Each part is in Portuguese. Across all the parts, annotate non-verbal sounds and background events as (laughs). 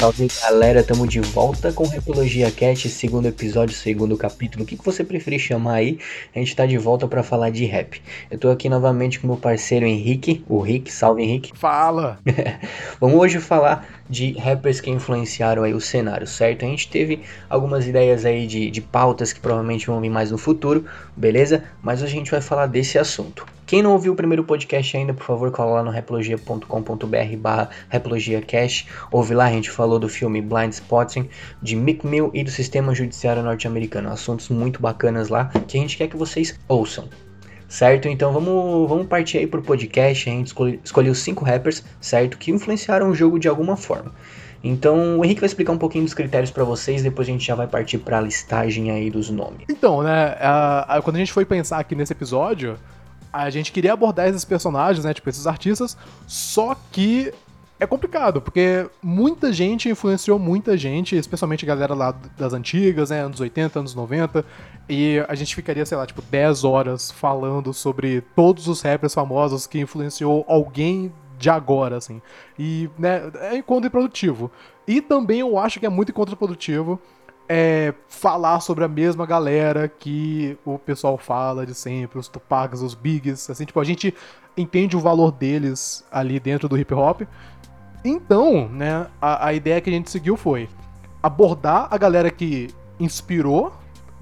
salve galera, tamo de volta com Repologia Cat, segundo episódio, segundo capítulo, o que, que você preferir chamar aí, a gente tá de volta para falar de rap. Eu tô aqui novamente com meu parceiro Henrique, o Rick, salve Henrique. Fala! (laughs) Vamos hoje falar de rappers que influenciaram aí o cenário, certo? A gente teve algumas ideias aí de, de pautas que provavelmente vão vir mais no futuro, beleza? Mas hoje a gente vai falar desse assunto. Quem não ouviu o primeiro podcast ainda, por favor, cola lá no replogia.com.br barra replogiacast. Ouve lá, a gente falou do filme Blind Spotting, de Mick Mill e do sistema judiciário norte-americano. Assuntos muito bacanas lá que a gente quer que vocês ouçam. Certo? Então vamos, vamos partir aí pro podcast. A gente escolhe, escolheu cinco rappers, certo? Que influenciaram o jogo de alguma forma. Então o Henrique vai explicar um pouquinho dos critérios para vocês, depois a gente já vai partir para a listagem aí dos nomes. Então, né, quando a gente foi pensar aqui nesse episódio, a gente queria abordar esses personagens, né? Tipo, esses artistas, só que é complicado, porque muita gente influenciou muita gente, especialmente a galera lá das antigas, né? Anos 80, anos 90. E a gente ficaria, sei lá, tipo, 10 horas falando sobre todos os rappers famosos que influenciou alguém de agora, assim. E, né, é contraprodutivo. E também eu acho que é muito contraprodutivo é, falar sobre a mesma galera que o pessoal fala de sempre, os Tupacs, os Bigs, assim, tipo, a gente entende o valor deles ali dentro do hip hop. Então, né, a, a ideia que a gente seguiu foi abordar a galera que inspirou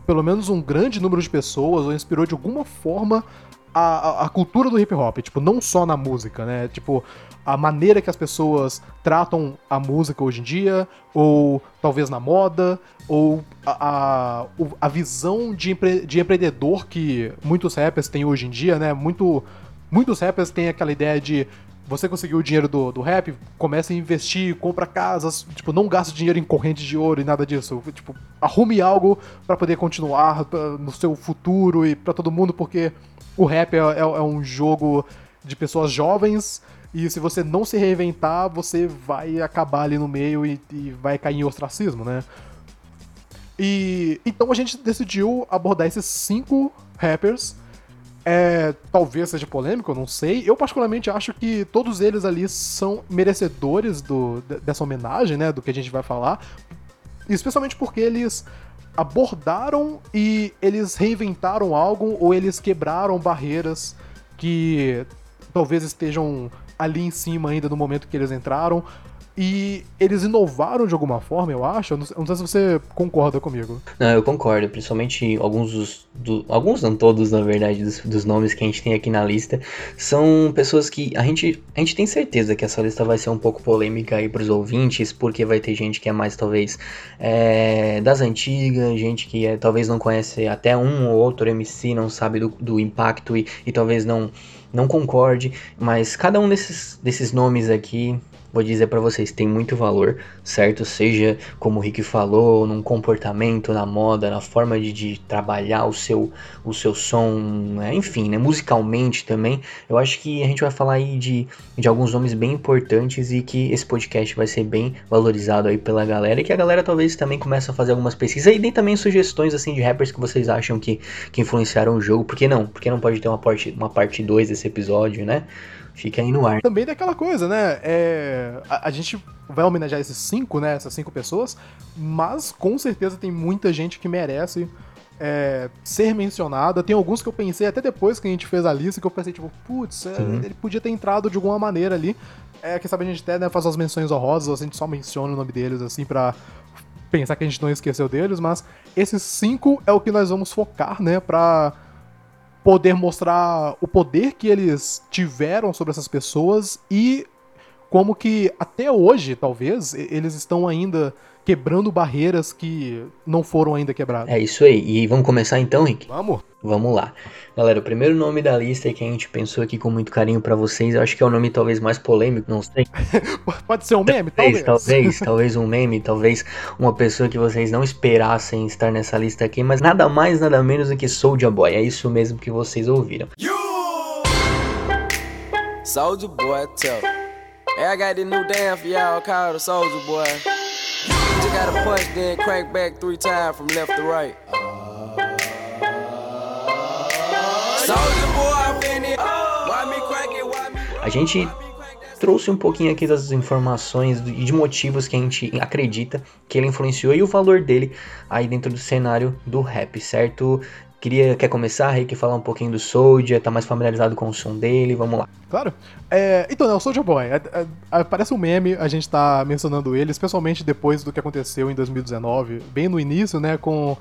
pelo menos um grande número de pessoas, ou inspirou de alguma forma a, a, cultura do hip hop, tipo, não só na música, né? Tipo, a maneira que as pessoas tratam a música hoje em dia, ou talvez na moda, ou a, a, a visão de, empre, de empreendedor que muitos rappers têm hoje em dia, né? Muito, muitos rappers têm aquela ideia de você conseguiu o dinheiro do, do rap, começa a investir, compra casas, tipo, não gasta dinheiro em corrente de ouro e nada disso. Tipo, arrume algo para poder continuar no seu futuro e para todo mundo, porque o rap é, é, é um jogo de pessoas jovens e se você não se reinventar, você vai acabar ali no meio e, e vai cair em ostracismo, né? E então a gente decidiu abordar esses cinco rappers. É, talvez seja polêmico, não sei. Eu particularmente acho que todos eles ali são merecedores do, dessa homenagem, né? Do que a gente vai falar. Especialmente porque eles abordaram e eles reinventaram algo ou eles quebraram barreiras que talvez estejam ali em cima ainda no momento que eles entraram. E eles inovaram de alguma forma, eu acho. Eu não, eu não sei se você concorda comigo. Não, eu concordo. Principalmente alguns dos. Do, alguns, não todos, na verdade, dos, dos, nomes que a gente tem aqui na lista. São pessoas que a gente, a gente tem certeza que essa lista vai ser um pouco polêmica aí pros ouvintes, porque vai ter gente que é mais, talvez, é, das antigas, gente que é, talvez não conhece até um ou outro MC, não sabe do, do impacto e, e talvez não não concorde, mas cada um desses, desses nomes aqui vou dizer para vocês, tem muito valor, certo? Seja como o Rick falou, num comportamento, na moda, na forma de, de trabalhar o seu, o seu som, né? enfim, né? musicalmente também. Eu acho que a gente vai falar aí de, de alguns nomes bem importantes e que esse podcast vai ser bem valorizado aí pela galera e que a galera talvez também comece a fazer algumas pesquisas e deem também sugestões assim de rappers que vocês acham que, que influenciaram o jogo. Por que não? Por que não pode ter uma parte 2 uma parte dois desse episódio, né? Fica aí no ar. Também daquela coisa, né? É, a, a, gente vai homenagear esses cinco, né? Essas cinco pessoas, mas com certeza tem muita gente que merece é, ser mencionada. Tem alguns que eu pensei até depois que a gente fez a lista, que eu pensei, tipo, putz, é, ele podia ter entrado de alguma maneira ali. É, quem sabe a gente até né, faz as menções honrosas, a gente só menciona o nome deles, assim, pra pensar que a gente não esqueceu deles, mas esses cinco é o que nós vamos focar, né, pra poder mostrar o poder que eles tiveram sobre essas pessoas e como que até hoje, talvez, eles estão ainda quebrando barreiras que não foram ainda quebradas. É isso aí. E vamos começar então, Rick? Vamos. Vamos lá. Galera, o primeiro nome da lista que a gente pensou aqui com muito carinho para vocês, eu acho que é o nome talvez mais polêmico, não sei. (laughs) Pode ser um meme? Talvez, talvez, talvez, (laughs) talvez um meme, talvez uma pessoa que vocês não esperassem estar nessa lista aqui, mas nada mais, nada menos do que Soulja Boy. É isso mesmo que vocês ouviram. Soulja Boy, tell. Hey, I got this new dance for y'all called Soulja Boy. You gotta punch, then crank back three times from left to right. A gente trouxe um pouquinho aqui das informações e de motivos que a gente acredita que ele influenciou e o valor dele aí dentro do cenário do rap, certo? Queria, quer começar, Rick, falar um pouquinho do Soulja, tá mais familiarizado com o som dele, vamos lá. Claro. É, então, né, o Soulja Boy, é, é, é, parece um meme a gente tá mencionando ele, especialmente depois do que aconteceu em 2019, bem no início, né, com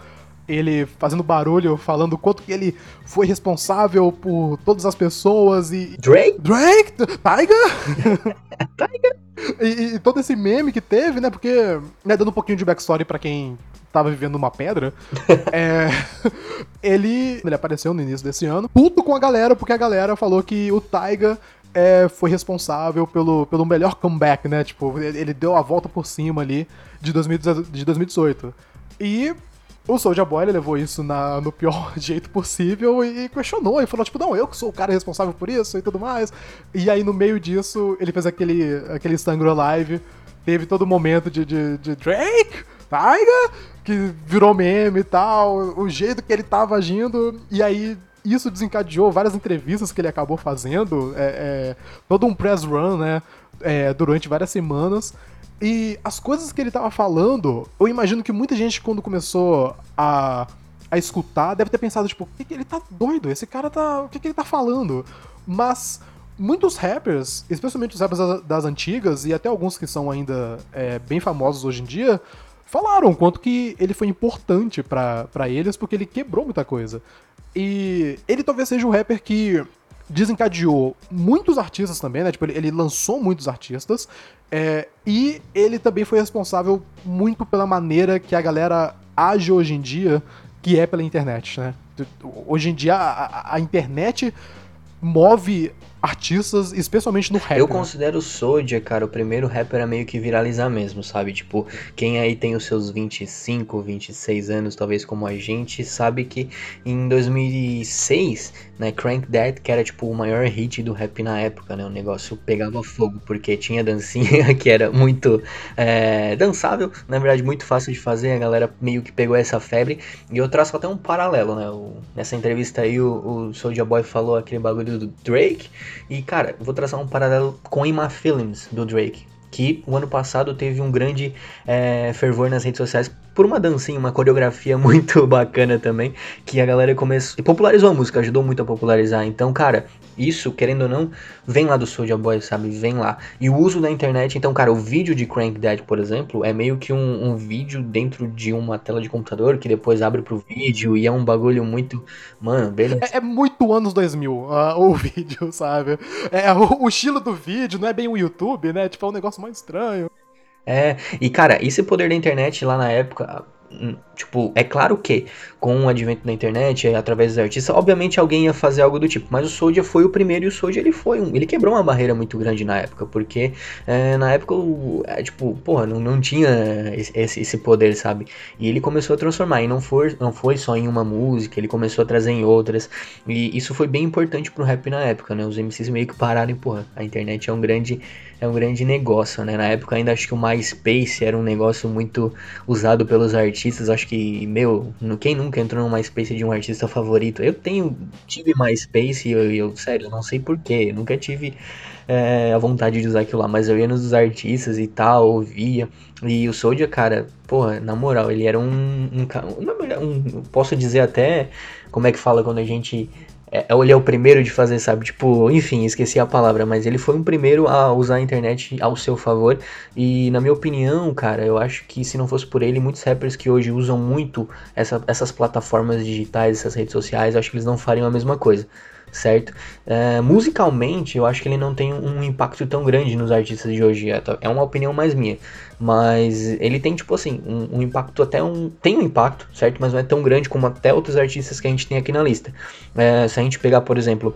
ele fazendo barulho, falando quanto que ele foi responsável por todas as pessoas e... Drake? Drake? Tiger? (laughs) Tiger? E, e, todo esse meme que teve, né, porque, né, dando um pouquinho de backstory para quem tava vivendo uma pedra, (laughs) é, ele, ele apareceu no início desse ano, puto com a galera, porque a galera falou que o Taiga é, foi responsável pelo, pelo melhor comeback, né? Tipo, ele, ele deu a volta por cima ali de, 2018, de 2018. E o Soulja Boy levou isso na, no pior (laughs) jeito possível e questionou e falou, tipo, não, eu que sou o cara responsável por isso e tudo mais. E aí, no meio disso, ele fez aquele, aquele Sangro Live, teve todo momento de, de, de Drake, Taiga, que virou meme e tal, o jeito que ele tava agindo, e aí isso desencadeou várias entrevistas que ele acabou fazendo, é, é, todo um press run, né, é, durante várias semanas. E as coisas que ele tava falando, eu imagino que muita gente, quando começou a, a escutar, deve ter pensado, tipo, que, que ele tá doido? Esse cara tá. O que, que ele tá falando? Mas muitos rappers, especialmente os rappers das, das antigas, e até alguns que são ainda é, bem famosos hoje em dia, falaram quanto que ele foi importante para eles, porque ele quebrou muita coisa. E ele talvez seja o rapper que desencadeou muitos artistas também, né? Tipo, ele, ele lançou muitos artistas. É, e ele também foi responsável muito pela maneira que a galera age hoje em dia, que é pela internet, né? Hoje em dia, a, a internet move artistas, especialmente no rap. Eu né? considero o Soulja, cara, o primeiro rapper a meio que viralizar mesmo, sabe? Tipo, quem aí tem os seus 25, 26 anos, talvez como a gente, sabe que em 2006, né, Crank That, que era tipo o maior hit do rap na época, né? O negócio pegava fogo, porque tinha dancinha (laughs) que era muito é, dançável, na verdade muito fácil de fazer, a galera meio que pegou essa febre. E eu traço até um paralelo, né? O, nessa entrevista aí o, o Soulja Boy falou aquele bagulho do Drake, e, cara, vou traçar um paralelo com Ima Feelings, do Drake. Que o ano passado teve um grande é, fervor nas redes sociais por uma dancinha, uma coreografia (laughs) muito bacana também, que a galera começou. E popularizou a música, ajudou muito a popularizar. Então, cara, isso, querendo ou não, vem lá do Soulja Boy, sabe? Vem lá. E o uso da internet, então, cara, o vídeo de Crank Dead, por exemplo, é meio que um, um vídeo dentro de uma tela de computador que depois abre pro vídeo e é um bagulho muito. Mano, beleza. É, é muito anos 2000 uh, o (laughs) vídeo, sabe? É, o, o, estilo do vídeo não é bem o YouTube, né? Tipo, é um negócio mais estranho. É, e cara, esse poder da internet lá na época, tipo, é claro que com o advento da internet, através dos artistas, obviamente alguém ia fazer algo do tipo, mas o Soulja foi o primeiro e o Soulja ele foi um, ele quebrou uma barreira muito grande na época, porque é, na época, é, tipo, porra, não, não tinha esse, esse poder, sabe? E ele começou a transformar, e não foi, não foi só em uma música, ele começou a trazer em outras, e isso foi bem importante pro rap na época, né? Os MCs meio que pararam e, porra, a internet é um grande é um grande negócio, né? Na época ainda acho que o MySpace era um negócio muito usado pelos artistas. Acho que, meu, quem nunca entrou no MySpace de um artista favorito? Eu tenho, tive MySpace e eu, eu, sério, não sei porquê, nunca tive é, a vontade de usar aquilo lá, mas eu ia nos artistas e tal, ouvia. E o Soulja, cara, porra, na moral, ele era um, um, um, um posso dizer até, como é que fala quando a gente é, ele é o primeiro de fazer, sabe? Tipo, enfim, esqueci a palavra, mas ele foi o primeiro a usar a internet ao seu favor. E na minha opinião, cara, eu acho que se não fosse por ele, muitos rappers que hoje usam muito essa, essas plataformas digitais, essas redes sociais, acho que eles não fariam a mesma coisa certo? É, musicalmente, eu acho que ele não tem um impacto tão grande nos artistas de hoje. É, é uma opinião mais minha. Mas ele tem, tipo assim, um, um, impacto até um. Tem um impacto, certo? Mas não é tão grande como até outros artistas que a gente tem aqui na lista. É, se a gente pegar, por exemplo,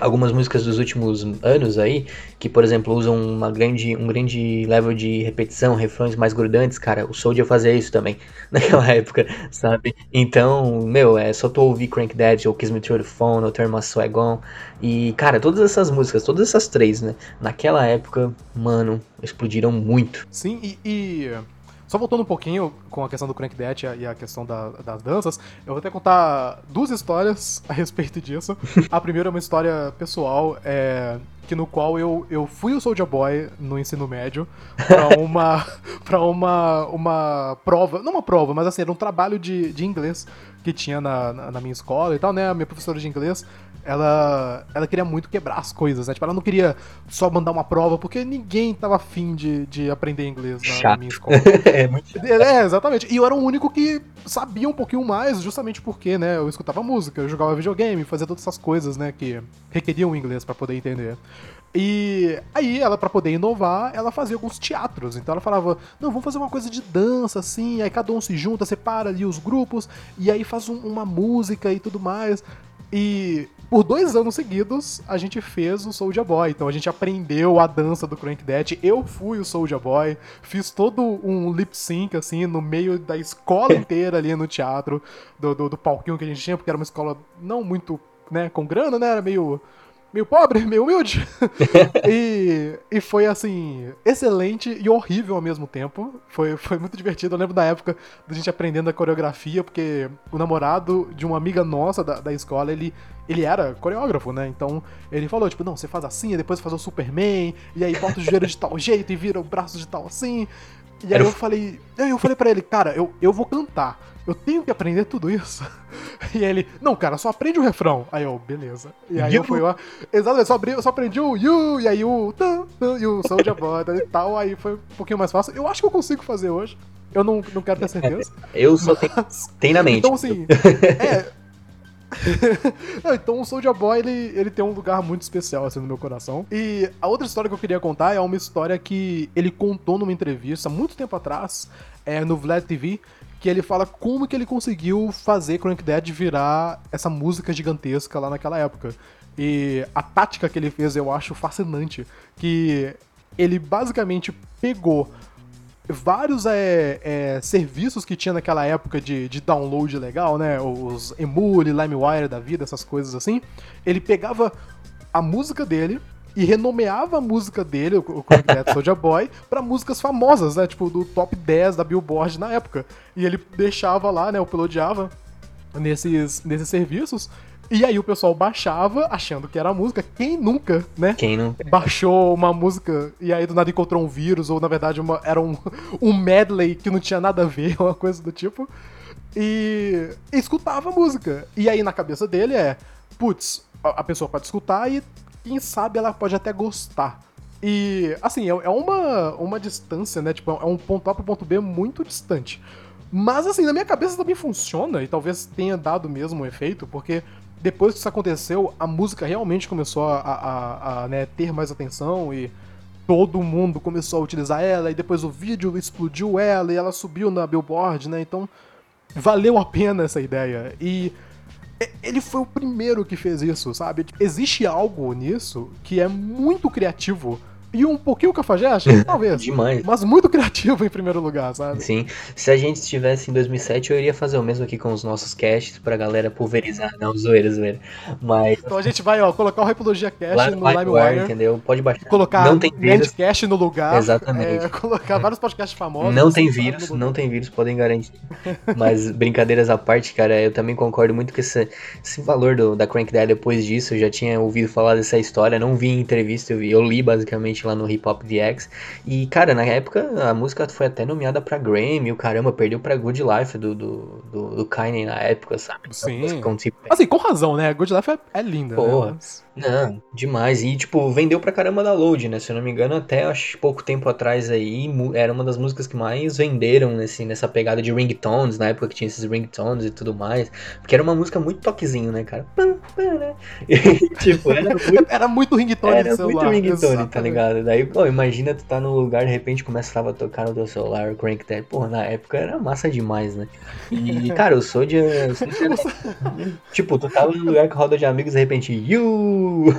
algumas músicas dos últimos anos aí, que por exemplo usam uma grande, um grande level de repetição, refrões mais grudantes, cara, o Soulja fazia isso também (laughs) naquela época, sabe? Então, meu, é só tu ouvir Crank Dead ou Kiss Me Through the Phone ou Turn My Swag On e, cara, todas essas músicas, todas essas três, né, naquela época, mano, explodiram muito. Sim, e, e Só voltando um pouquinho com a questão do Crank Death e a questão da, das danças, eu vou até contar duas histórias (laughs) a respeito disso. A primeira é uma história pessoal, é, que no qual eu, eu fui o Soldier Boy no ensino médio pra (laughs) uma, pra uma, uma prova, não uma prova, mas assim, era um trabalho de, de inglês que tinha na, na, na minha escola e tal, né? A minha professora de inglês, ela, ela queria muito quebrar as coisas, né? Tipo, ela não queria só mandar uma prova, porque ninguém tava afim de, de aprender inglês na, na minha escola. (laughs) é muito chato. É, exatamente. E eu era o único que sabia um pouquinho mais, justamente porque, né, eu escutava música, eu jogava videogame, fazia todas essas coisas, né, que requeriam inglês para poder entender. E aí, ela, para poder inovar, ela fazia alguns teatros. Então ela falava: não, vamos fazer uma coisa de dança, assim. Aí cada um se junta, separa ali os grupos, e aí faz um- uma música e tudo mais. E por dois anos seguidos, a gente fez o Soulja Boy. Então a gente aprendeu a dança do Crank Death. Eu fui o Soulja Boy. Fiz todo um lip sync, assim, no meio da escola (laughs) inteira ali no teatro, do, do, do palquinho que a gente tinha, porque era uma escola não muito, né, com grana, né? Era meio. Meio pobre, meio humilde. (laughs) e, e foi assim, excelente e horrível ao mesmo tempo. Foi, foi muito divertido. Eu lembro da época da gente aprendendo a coreografia, porque o namorado de uma amiga nossa da, da escola, ele, ele era coreógrafo, né? Então ele falou, tipo, não, você faz assim, e depois faz o Superman, e aí bota o joelho de tal jeito e vira o braço de tal assim. E aí Era o- eu falei, eu falei pra ele, cara, eu, eu vou cantar. Eu tenho que aprender tudo isso. (laughs) E ele, não, cara, só aprende o refrão. Aí eu, beleza. E aí eu You. fui lá. Exato, eu só, abri, eu só aprendi o you, e aí o tan, tan, e o Soulja Boy e tal. Aí foi um pouquinho mais fácil. Eu acho que eu consigo fazer hoje. Eu não, não quero ter certeza. (laughs) Eu só tenho, Mas- tem na mente. então, assim. (laughs) é. Não, então o Soulja Boy, ele, ele tem um lugar muito especial, assim, no meu coração. E a outra história que eu queria contar é uma história que ele contou numa entrevista, muito tempo atrás, é, no Vlad TV, que ele fala como que ele conseguiu fazer Crank Dead virar essa música gigantesca lá naquela época. E a tática que ele fez eu acho fascinante, que ele basicamente pegou vários é, é, serviços que tinha naquela época de, de download legal, né? Os Emule, LimeWire da vida, essas coisas assim. Ele pegava a música dele e renomeava a música dele, o o Dead (laughs) Soulja Boy, pra músicas famosas, né? Tipo, do top 10 da Billboard na época. E ele deixava lá, né? Uploadava nesses, nesses serviços. E aí o pessoal baixava, achando que era a música. Quem nunca, né? Quem não. baixou uma música e aí do nada encontrou um vírus, ou na verdade uma- era um, um medley que não tinha nada a ver, (laughs) uma coisa do tipo. E escutava a música. E aí na cabeça dele é, putz, a pessoa pode escutar e quem sabe ela pode até gostar. E assim, é é uma, uma distância, né? Tipo, é um ponto A pro ponto B muito distante. Mas assim, na minha cabeça também funciona, e talvez tenha dado mesmo um efeito, porque depois que isso aconteceu, a música realmente começou a, a- a- né, ter mais atenção e todo mundo começou a utilizar ela, e depois o vídeo explodiu ela e ela subiu na Billboard, né? Então valeu a pena essa ideia. E ele foi o primeiro que fez isso, sabe? Existe algo nisso que é muito criativo e um pouquinho cafajeste, (laughs) talvez. Demais. Mas muito criativo em primeiro lugar, sabe? Sim. Se a gente estivesse em 2007, eu iria fazer o mesmo aqui com os nossos casts pra galera pulverizar. Não, zoeira, zoeira. Mas Então a gente vai, ó, colocar o Repologia lá no no LimeWire, entendeu? Pode baixar. colocar Não tem vírus. Nerdcast no lugar, Exatamente. é, (laughs) colocar vários podcasts famosos. Não tem vírus, não tem vírus, podem garantir. Mas brincadeiras à parte, cara, eu também concordo muito com esse, esse valor do, da Crank Dead depois disso. Eu já tinha ouvido falar dessa história, não vi em entrevista, eu, vi, eu li basicamente lá no Hip Hop DX. E, cara, na época a música foi até nomeada pra Grammy, o caramba, perdeu pra Good Life do, do, do, do Kanye na época, sabe? Sim. Assim, com razão, né? Good Life é, é linda, Porra. né? Mas- Não, demais. E, tipo, vendeu pra caramba da Load, né? Se eu não me engano, até acho pouco tempo atrás aí, era uma das músicas que mais venderam nesse, nessa pegada de ringtones, na época que tinha esses ringtones e tudo mais. Porque era uma música muito toquezinho, né, cara? Né? (laughs) E, tipo, era muito. Era muito ringtone Era celular. muito ringtone, tá exatamente. ligado? Daí, pô, imagina tu tá num lugar, de repente começava a tocar no teu celular o Crank Dead. Porra, na época era massa demais, né? E, (laughs) cara, eu sou de. eu sou de- tipo, tu tava num lugar com roda de amigos, de repente, you! Woo!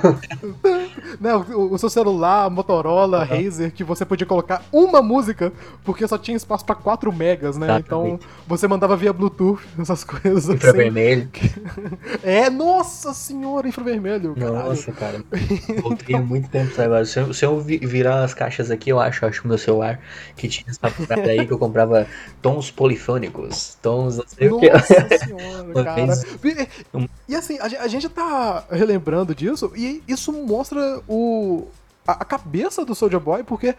(laughs) (laughs) né, o, o seu celular, Motorola, uhum. Razer, que você podia colocar uma música, porque só tinha espaço para 4 megas, né? Exatamente. Então você mandava via Bluetooth, (laughs) essas coisas infravermelho. assim. (laughs) É, nossa senhora, infravermelho. Nossa, cara. Voltei então... muito tempo agora. Se eu, se eu virar as caixas aqui, eu acho, acho o meu celular que tinha essa parada aí que eu comprava tons polifônicos, tons não sei Nossa o que. Nossa senhora, cara. E, e assim, a, a gente tá relembrando disso e isso mostra o, a, a cabeça do Soldier Boy, porque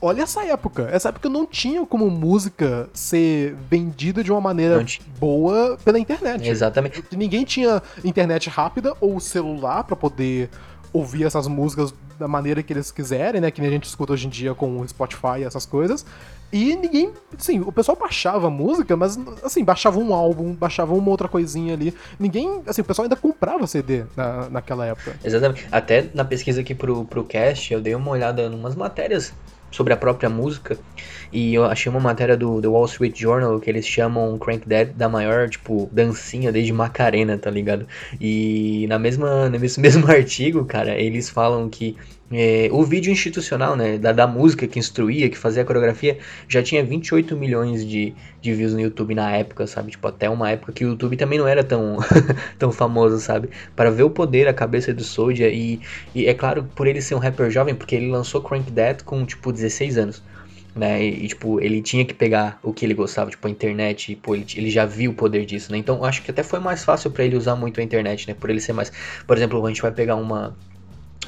olha essa época. Essa época não tinha como música ser vendida de uma maneira boa pela internet. Exatamente. Ninguém tinha internet rápida ou celular para poder ouvir essas músicas da maneira que eles quiserem, né? Que nem a gente escuta hoje em dia com o Spotify e essas coisas. E ninguém, assim, o pessoal baixava música, mas assim, baixava um álbum, baixava uma outra coisinha ali. Ninguém, assim, o pessoal ainda comprava CD na, naquela época. Exatamente. Até na pesquisa aqui pro, pro cast, eu dei uma olhada em umas matérias sobre a própria música. E eu achei uma matéria do The Wall Street Journal que eles chamam Crank Dead da maior, tipo, dancinha desde Macarena, tá ligado? E na mesma, nesse (laughs) mesmo artigo, cara, eles falam que é, o vídeo institucional, né, da, da música que instruía, que fazia a coreografia, já tinha 28 milhões de, de views no YouTube na época, sabe? Tipo, até uma época que o YouTube também não era tão, (laughs) tão famoso, sabe? Para ver o poder, a cabeça do Soulja e, e é claro, por ele ser um rapper jovem, porque ele lançou Crank That com, tipo, 16 anos né? E, tipo, ele tinha que pegar o que ele gostava, tipo, a internet, e, pô, ele, ele já viu o poder disso, né? Então, acho que até foi mais fácil para ele usar muito a internet, né? Por ele ser mais. Por exemplo, a gente vai pegar uma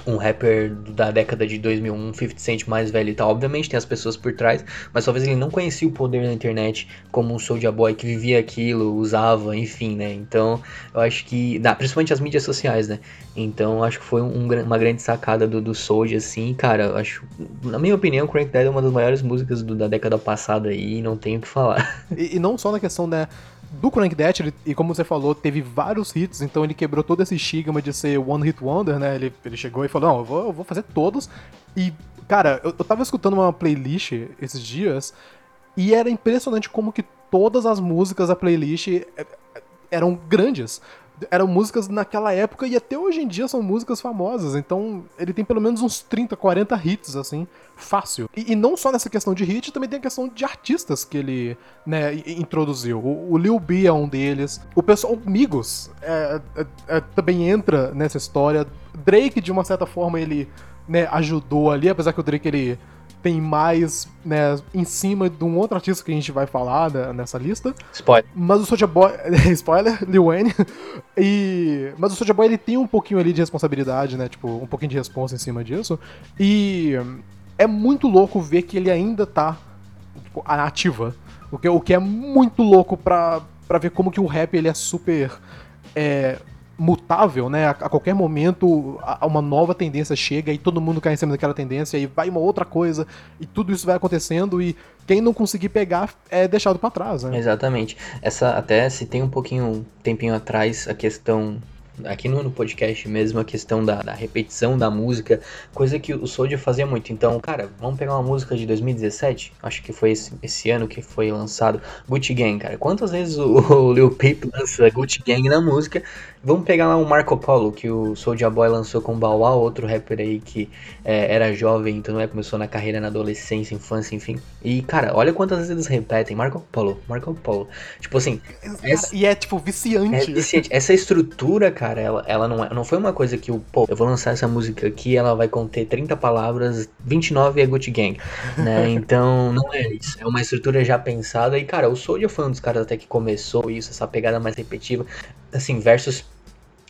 um rapper da década de 2001, um 50 Cent mais velho e tal. Obviamente tem as pessoas por trás, mas talvez ele não conhecia o poder da internet como um Soulja Boy que vivia aquilo, usava, enfim, né? Então, eu acho que, principalmente as mídias sociais, né? Então, acho que foi um, uma grande sacada do, do Soulja, assim, cara, acho, na minha opinião, Crank Dead é uma das maiores músicas do, da década passada aí, não tenho o que falar. E, e não só na questão, né, do Crank That, ele, e como você falou, teve vários hits, então ele quebrou todo esse estigma de ser One Hit Wonder, né? Ele, ele chegou e falou: Não, eu vou, eu vou fazer todos. E, cara, eu, eu tava escutando uma playlist esses dias e era impressionante como que todas as músicas da playlist é, é, eram grandes eram músicas naquela época e até hoje em dia são músicas famosas. Então ele tem pelo menos uns 30, 40 hits, assim, fácil. E, e não só nessa questão de hit, também tem a questão de artistas que ele, né, introduziu. O, o Lil B é um deles. O pessoal, o Migos, é, é, é, também entra nessa história. Drake, de uma certa forma, ele né, ajudou ali, apesar que o Drake ele tem mais, né, em cima de um outro artista que a gente vai falar né, nessa lista. Spoiler. Mas o Soulja Boy, (laughs) spoiler, Lil Wayne. E mas o Soulja Boy ele tem um pouquinho ali de responsabilidade, né, tipo, um pouquinho de responsa em cima disso. E é muito louco ver que ele ainda tá tipo, ativa. O que, o que é muito louco pra, pra ver como que o rap ele é super é, mutável, né? A, qualquer momento a, uma nova tendência chega e todo mundo cai em cima daquela tendência e vai uma outra coisa e tudo isso vai acontecendo e quem não conseguir pegar é deixado para trás, né? Exatamente. Essa até se tem um pouquinho, um tempinho atrás a questão aqui no, no, podcast mesmo, a questão da, da, repetição da música, coisa que o Soldier fazia muito. Então, cara, vamos pegar uma música de 2017, acho que foi esse, esse ano que foi lançado, Gucci Gang, cara. Quantas vezes o, (laughs) o Lil Peep lança Gucci Gang na música Vamos pegar lá o Marco Polo, que o Soulja Boy lançou com o Bauá, outro rapper aí que é, era jovem, então é, começou na carreira na adolescência, infância, enfim. E, cara, olha quantas vezes eles repetem Marco Polo, Marco Polo. Tipo assim. Essa, e é, tipo, viciante. É viciante. Essa estrutura, cara, ela, ela não, é, não foi uma coisa que o, pô, eu vou lançar essa música aqui, ela vai conter 30 palavras, 29 é Gucci Gang, né? (laughs) Então, não é isso. É uma estrutura já pensada. E, cara, o Soulja foi um dos caras até que começou isso, essa pegada mais repetitiva. Assim, versos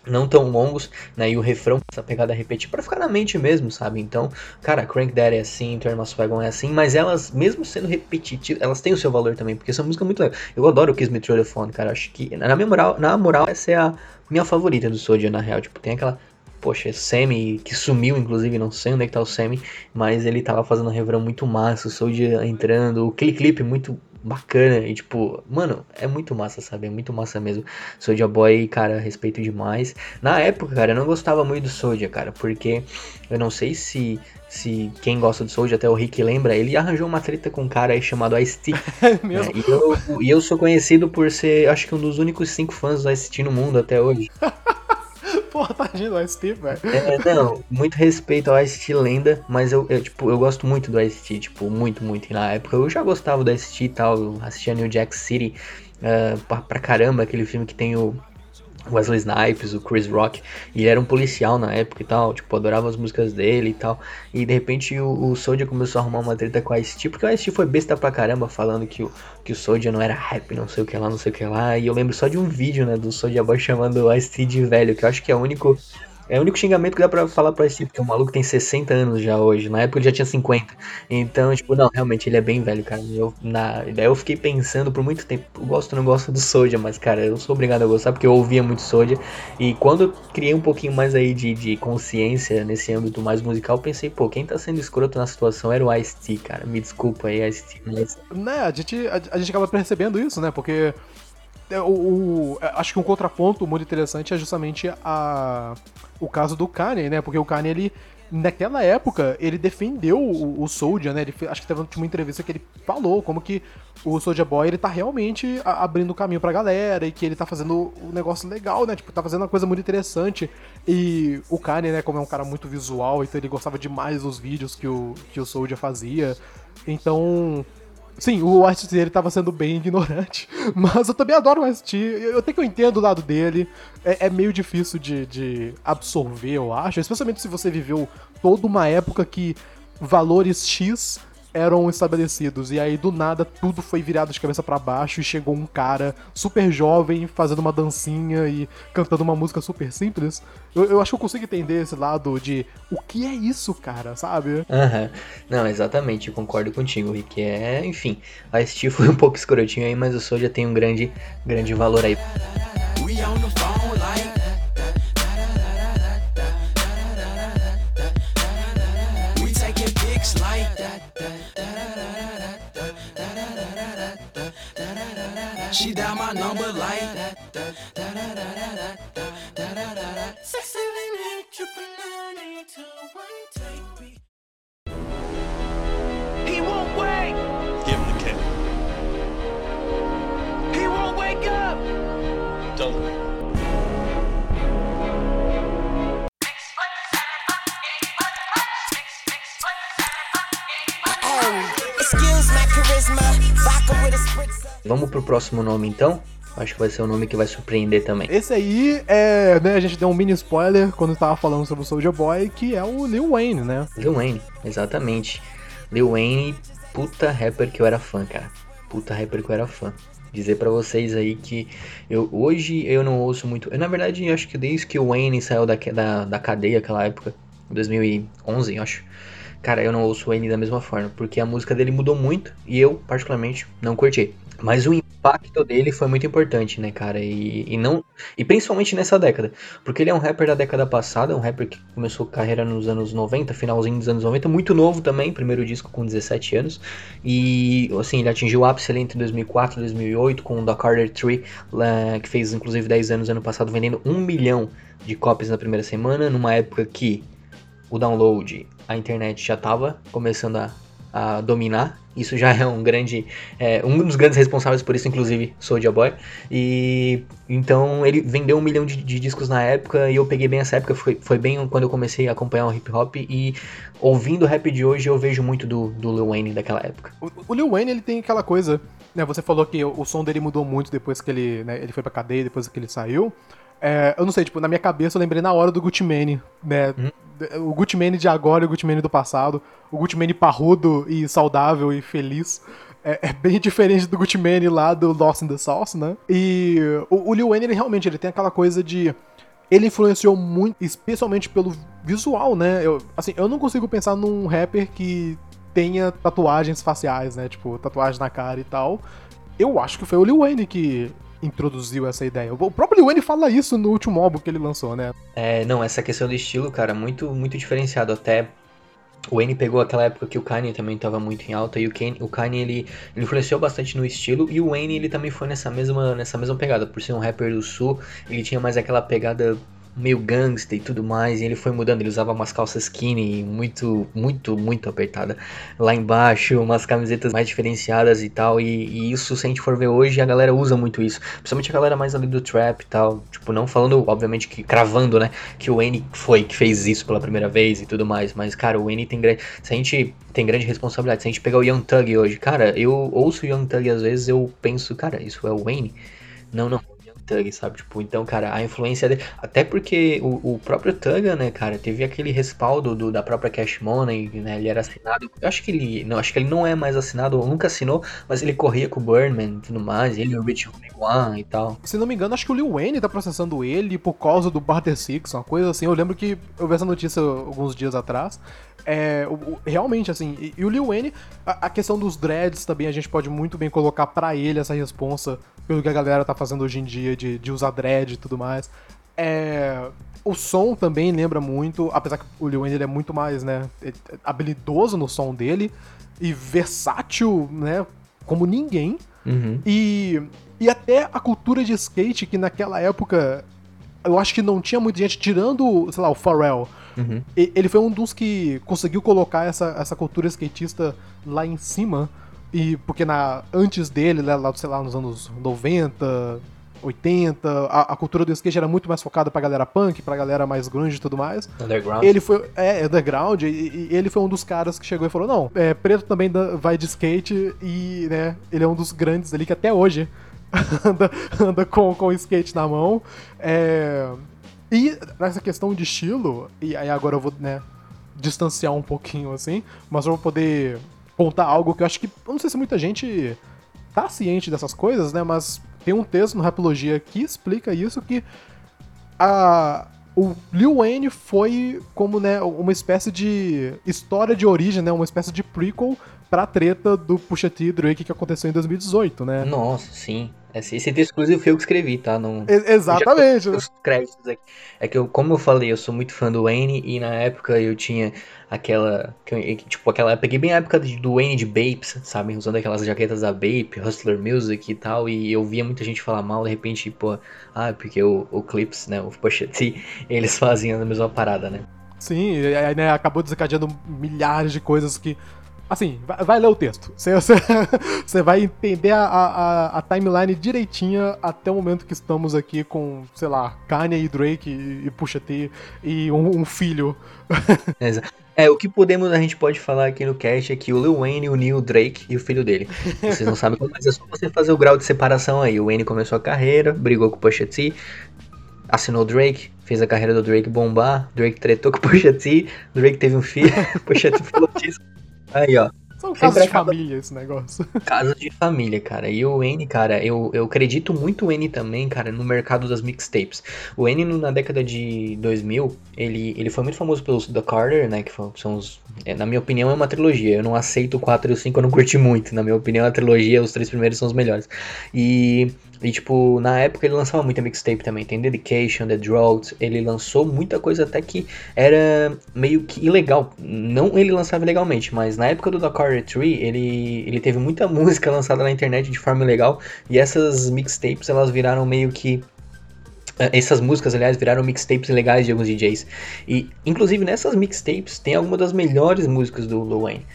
não tão longos, né? E o refrão, essa pegada repetir para ficar na mente mesmo, sabe? Então, cara, Crank That é assim, Turn My Wagon é assim, mas elas, mesmo sendo repetitivas, elas têm o seu valor também, porque essa música é muito legal. Eu adoro o Kiss Me Through the Phone, cara. Acho que, na minha moral, na moral, essa é a minha favorita do Soulja, na real. Tipo, tem aquela poxa, Sammy, que sumiu, inclusive, não sei onde é que tá o Sammy, mas ele tava fazendo um refrão muito massa, o Soulja entrando, aquele clipe muito bacana e tipo, mano, é muito massa, sabe? É muito massa mesmo. Soulja Boy, cara, respeito demais. Na época, cara, eu não gostava muito do Soulja, cara, porque eu não sei se se quem gosta do Soulja, até o Rick lembra, ele arranjou uma treta com um cara aí chamado Ice-T. (laughs) É mesmo? É, e, eu, e eu sou conhecido por ser, acho que um dos únicos cinco fãs do Ice-T no mundo até hoje. (laughs) Porra, tadinho do Ice-T, velho. É, não, muito respeito ao Ice-T lenda, mas eu, eu, tipo, eu gosto muito do Ice-T, tipo, muito, muito. E na época eu já gostava do Ice-T e tal, assistia New Jack City uh, pra, pra caramba, aquele filme que tem o Wesley Snipes, o Chris Rock, e ele era um policial na época e tal, tipo, adorava as músicas dele e tal, e de repente o, o Soulja começou a arrumar uma treta com a Ice-T, porque o Ice-T foi besta pra caramba, falando que o, que o Soulja não era rap, não sei o que lá, não sei o que lá, e eu lembro só de um vídeo, né, do Soulja Boy chamando o Ice-T de velho, que eu acho que é o único é o único xingamento que dá pra falar pra esse porque o maluco tem 60 anos já hoje. Na época ele já tinha 50. Então, tipo, não, realmente ele é bem velho, cara. Eu, na, daí eu fiquei pensando por muito tempo, eu gosto ou não gosto do Soja, mas, cara, eu sou obrigado a gostar porque eu ouvia muito Soja. E quando eu criei um pouquinho mais aí de, de consciência nesse âmbito mais musical, pensei, pô, quem tá sendo escroto na situação era o Ice-T, cara. Me desculpa aí, Ice-T, mas. Né, a gente, a, a gente acaba percebendo isso, né? Porque o, o, é, acho que um contraponto muito interessante é justamente a, o caso do Kanye, né? Porque o Kanye, ele, naquela época, ele defendeu o, o né? Ele, acho que teve uma entrevista que ele falou como que o Soulja Boy, ele tá realmente abrindo o caminho pra galera e que ele tá fazendo um negócio legal, né? Tipo, tá fazendo uma coisa muito interessante. E o Kanye, né, como é um cara muito visual, então ele gostava demais dos vídeos que o, que o Soulja fazia. Então, Sim, o Ice-T ele tava sendo bem ignorante, (laughs) mas eu também adoro o Ice-T, eu até que eu entendo o lado dele, é, é meio difícil de, de, absorver, eu acho, especialmente se você viveu toda uma época que valores X eram estabelecidos. E aí, do nada, tudo foi virado de cabeça para baixo e chegou um cara super jovem fazendo uma dancinha e cantando uma música super simples. Eu, eu acho que eu consigo entender esse lado de o que é isso, cara, sabe? Aham. Uhum. Não, exatamente, eu concordo contigo, Rick. É, enfim, a Steve foi um pouco escrotinho aí, mas o Soul já tem um grande, grande valor aí. We on the phone like She dial my number like Six, seven, eight, triple nine, eight, two, one, take me. He won't wait. Give him the kid. He won't wake up. Doesn't. Vamos pro próximo nome então? Acho que vai ser um nome que vai surpreender também. Esse aí é, né, a gente deu um mini spoiler quando tava falando sobre o Soulja Boy, que é o Lil Wayne, né? Lil Wayne, exatamente. Lil Wayne, puta rapper que eu era fã, cara. Puta rapper que eu era fã. Dizer para vocês aí que eu hoje eu não ouço muito. Eu, na verdade, acho que desde que o Wayne saiu da, da, da cadeia aquela época, 2011, acho. Cara, eu não ouço Wayne da mesma forma, porque a música dele mudou muito e eu, particularmente, não curti. Mas o impacto dele foi muito importante, né, cara? E, e não e principalmente nessa década, porque ele é um rapper da década passada, um rapper que começou carreira nos anos 90, finalzinho dos anos 90, muito novo também, primeiro disco com 17 anos. E assim, ele atingiu o ápice ali entre 2004 e 2008 com o The Carter Tree, que fez inclusive 10 anos ano passado, vendendo um milhão de cópias na primeira semana, numa época que o download, a internet já estava começando a, a dominar isso já é um grande. É, um dos grandes responsáveis por isso, inclusive, Soulja Boy. E então ele vendeu um milhão de, de, discos na época e eu peguei bem essa época. Foi, foi bem quando eu comecei a acompanhar o hip hop. E ouvindo o rap de hoje, eu vejo muito do, do Lil Wayne daquela época. O, o Lil Wayne ele tem aquela coisa. Né, você falou que o, o som dele mudou muito depois que ele, né, ele foi pra cadeia, depois que ele saiu. É, eu não sei, tipo, na minha cabeça eu lembrei na hora do Gucci Mane, né? Hum. O Gucci Mane de agora e o Gucci Mane do passado. O Gucci Mane parrudo e saudável e feliz. É, é, bem (laughs) diferente do Gucci Mane lá do Lost in the Sauce, né? E o, o Lil Wayne, ele realmente ele tem aquela coisa de... Ele influenciou muito, especialmente pelo visual, né? Eu, assim, eu não consigo pensar num rapper que tenha tatuagens faciais, né? Tipo, tatuagem na cara e tal. Eu acho que foi o Lil Wayne que introduziu essa ideia. O próprio Wayne fala isso no último álbum que ele lançou, né? É, não, essa questão do estilo, cara, muito, muito diferenciado. Até o Wayne pegou aquela época que o Kanye também estava muito em alta e o Kanye, o Kanye ele, ele, influenciou bastante no estilo e o Wayne ele também foi nessa mesma, nessa mesma pegada. Por ser um rapper do sul, ele tinha mais aquela pegada meio gangster e tudo mais, e ele foi mudando, ele usava umas calças skinny muito, muito, muito apertada. Lá embaixo, umas camisetas mais diferenciadas e tal, e, e, isso, se a gente for ver hoje, a galera usa muito isso, principalmente a galera mais ali do trap e tal, tipo, não falando, obviamente, que cravando, né, que o Wayne foi que fez isso pela primeira vez e tudo mais, mas, cara, o Wayne tem grande, se a gente tem grande responsabilidade, se a gente pegar o Young Thug hoje, cara, eu ouço o Young Thug às vezes, eu penso, cara, isso é o Wayne? Não, não, Thug, sabe? Tipo, então, cara, a influência dele. Até porque o, o próprio Thug, né, cara, teve aquele respaldo do, da própria Cash Money, né? Ele era assinado. Eu acho que ele. Não, acho que ele não é mais assinado, ou nunca assinou, mas ele corria com o Burnman e tudo mais. Ele, o Rich One e tal. Se não me engano, acho que o Lil Wayne tá processando ele por causa do Barter Six, uma coisa assim. Eu lembro que eu vi essa notícia alguns dias atrás. É, o, o, realmente, assim, e, e, o Lil Wayne, a, a, questão dos dreads também, a gente pode muito bem colocar para ele essa responsa pelo que a galera tá fazendo hoje em dia de, de usar dread e tudo mais. É, o som também lembra muito, apesar que o Lil Wayne ele é muito mais, né, habilidoso no som dele e versátil, né, como ninguém. Uhum. E, e até a cultura de skate, que naquela época eu acho que não tinha muita gente, tirando, sei lá, o Pharrell. Uhum. Ele foi um dos que conseguiu colocar essa, essa cultura skatista lá em cima. E porque na, antes dele, né, lá, sei lá, nos anos 90, 80, a, a, cultura do skate era muito mais focada pra galera punk, pra galera mais grunge e tudo mais. Underground. Ele foi, é, underground, e, e ele foi um dos caras que chegou e falou, não, é, preto também vai de skate, e, né, ele é um dos grandes ali que até hoje (laughs) anda, anda com, com o skate na mão. É... E nessa questão de estilo, e aí agora eu vou, né, distanciar um pouquinho assim, mas eu vou poder contar algo que eu acho que. Eu não sei se muita gente tá ciente dessas coisas, né? Mas tem um texto no Rapologia que explica isso que a, o Lil Wayne foi como né, uma espécie de história de origem, né? Uma espécie de prequel pra treta do Pusha T e Drake que aconteceu em 2018, né? Nossa, sim. Esse, esse texto, inclusive, foi eu que escrevi, tá? Não, exatamente. Os créditos aqui. É que, eu, como eu falei, eu sou muito fã do Wayne e na época eu tinha aquela. Tipo, aquela. Peguei bem a época do Wayne de Bapes, sabe? Usando aquelas jaquetas da Bape, Hustler Music e tal. E eu via muita gente falar mal, de repente, pô, ah, porque o, o Clips, né? O Pusha (laughs) T, eles fazem a mesma parada, né? Sim, e aí, né, acabou desencadeando milhares de coisas que Assim, vai, vai ler o texto. Você, você, (laughs) você vai entender a, a, a, timeline direitinha até o momento que estamos aqui com, sei lá, Kanye e Drake e, e T e um, um filho. (laughs) Exato. É, o que podemos, a gente pode falar aqui no cast é que o Lil Wayne uniu o Drake e o filho dele. Vocês não sabem como, mas é só você fazer o grau de separação aí. O Wayne começou a carreira, brigou com o Pusha T, assinou o Drake, fez a carreira do Drake bombar, Drake tretou com o Pusha T, Drake teve um filho, (laughs) Pusha T falou disso. Aí, ó. São casos de família esse negócio. (laughs) Casos de família, cara. E o N, cara, eu, eu acredito muito o N também, cara, no mercado das mixtapes. O N na década de 2000, ele, ele foi muito famoso pelos The Carter, né, que são os... É, na minha opinião é uma trilogia. Eu não aceito o 4 e o 5, eu não curti muito. Na minha opinião, a trilogia, os três primeiros são os melhores. E e, tipo, na época ele lançava muita mixtape também. Tem Dedication, The Drought. Ele lançou muita coisa até que era meio que ilegal. Não ele lançava ilegalmente, mas na época do Carter Tree, ele, ele teve muita (laughs) música lançada na internet de forma ilegal. E essas mixtapes, elas viraram meio que eh, essas músicas, aliás, viraram mixtapes legais de alguns DJs. E, inclusive, nessas mixtapes tem algumas das melhores músicas do Lil Wayne.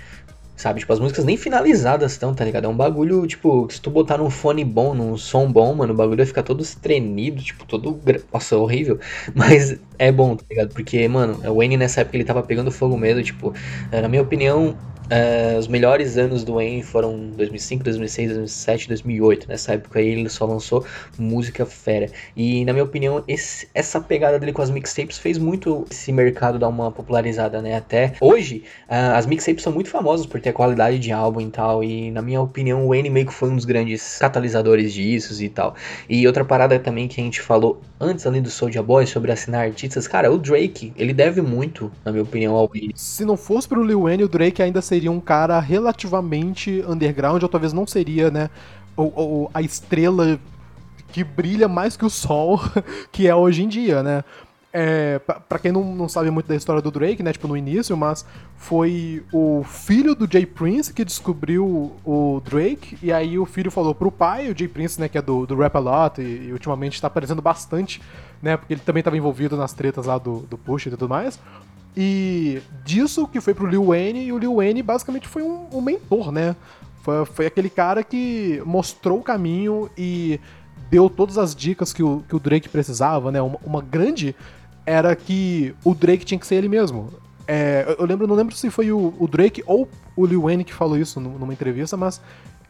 Sabe? Tipo, as músicas nem finalizadas estão, tá ligado? É um bagulho, tipo, se tu botar num fone bom, num som bom, mano, o bagulho vai ficar todo estremido, tipo, todo. Nossa, horrível. (laughs) Mas é bom, tá ligado? Porque, mano, o Wayne nessa época ele tava pegando fogo mesmo, tipo, na minha opinião, Uh, os melhores anos do Wayne foram 2005, 2006, 2007, 2008. Nessa época aí ele só lançou música fera. E na minha opinião, esse, essa pegada dele com as mixtapes fez muito esse mercado dar uma popularizada, né? Até hoje, uh, as mixtapes são muito famosas por ter qualidade de álbum e tal. E na minha opinião, o Wayne meio que foi um dos grandes catalisadores disso e tal. E outra parada também que a gente falou antes ali do Soulja Boy sobre assinar artistas, cara, o Drake, ele deve muito, na minha opinião, ao Wayne. Se não fosse pro Lil Wayne, o Drake ainda seria seria um cara relativamente underground, ou talvez não seria, né, ou, ou, a estrela que brilha mais que o sol (laughs) que é hoje em dia, né? É, para quem não, não sabe muito da história do Drake, né, tipo no início, mas foi o filho do Jay Prince que descobriu o Drake, e aí o filho falou pro pai, o Jay Prince, né, que é do, do Rap A Lot, e, e ultimamente tá aparecendo bastante né? Porque ele também estava envolvido nas tretas lá do, do Push e tudo mais. E disso que foi pro Lil Wayne, e o Lil Wayne basicamente foi um, um mentor, né? Foi, foi aquele cara que mostrou o caminho e deu todas as dicas que o, que o Drake precisava, né? Uma, uma grande era que o Drake tinha que ser ele mesmo. É, eu lembro, não lembro se foi o, o, Drake ou o Lil Wayne que falou isso numa entrevista, mas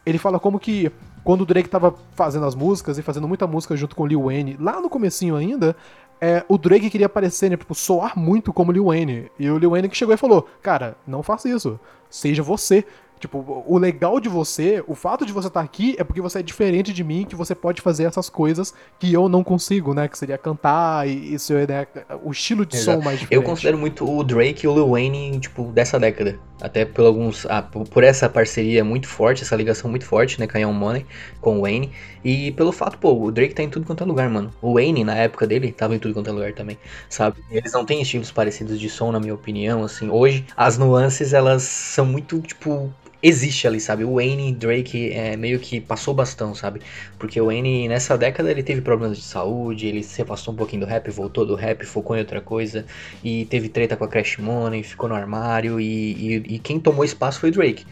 ele fala como que quando o Drake tava fazendo as músicas e fazendo muita música junto com o Lil Wayne, lá no comecinho ainda, é, o Drake queria parecer, né, tipo, soar muito como Lil Wayne. E o Lil Wayne que chegou e falou, cara, não faça isso, seja você. Tipo, o legal de você, o fato de você estar tá aqui é porque você é diferente de mim, que você pode fazer essas coisas que eu não consigo, né? Que seria cantar e isso, né? O estilo de Exato. som mais diferente. Eu considero muito o Drake e o Lil Wayne, tipo, dessa década. Até por alguns. Ah, por essa parceria muito forte, essa ligação muito forte, né? Young Money, com o Wayne. E pelo fato, pô, o Drake tá em tudo quanto é lugar, mano. O Wayne, na época dele, tava em tudo quanto é lugar também, sabe? Eles não têm estilos parecidos de som, na minha opinião, assim. Hoje, as nuances, elas são muito, tipo, existe ali, sabe? O Wayne Drake é, meio que passou bastão, sabe? Porque o Wayne, nessa década, ele teve problemas de saúde, ele se afastou um pouquinho do rap, voltou do rap, focou em outra coisa, e teve treta com a Crash Money, ficou no armário, e, e, e quem tomou espaço foi o Drake.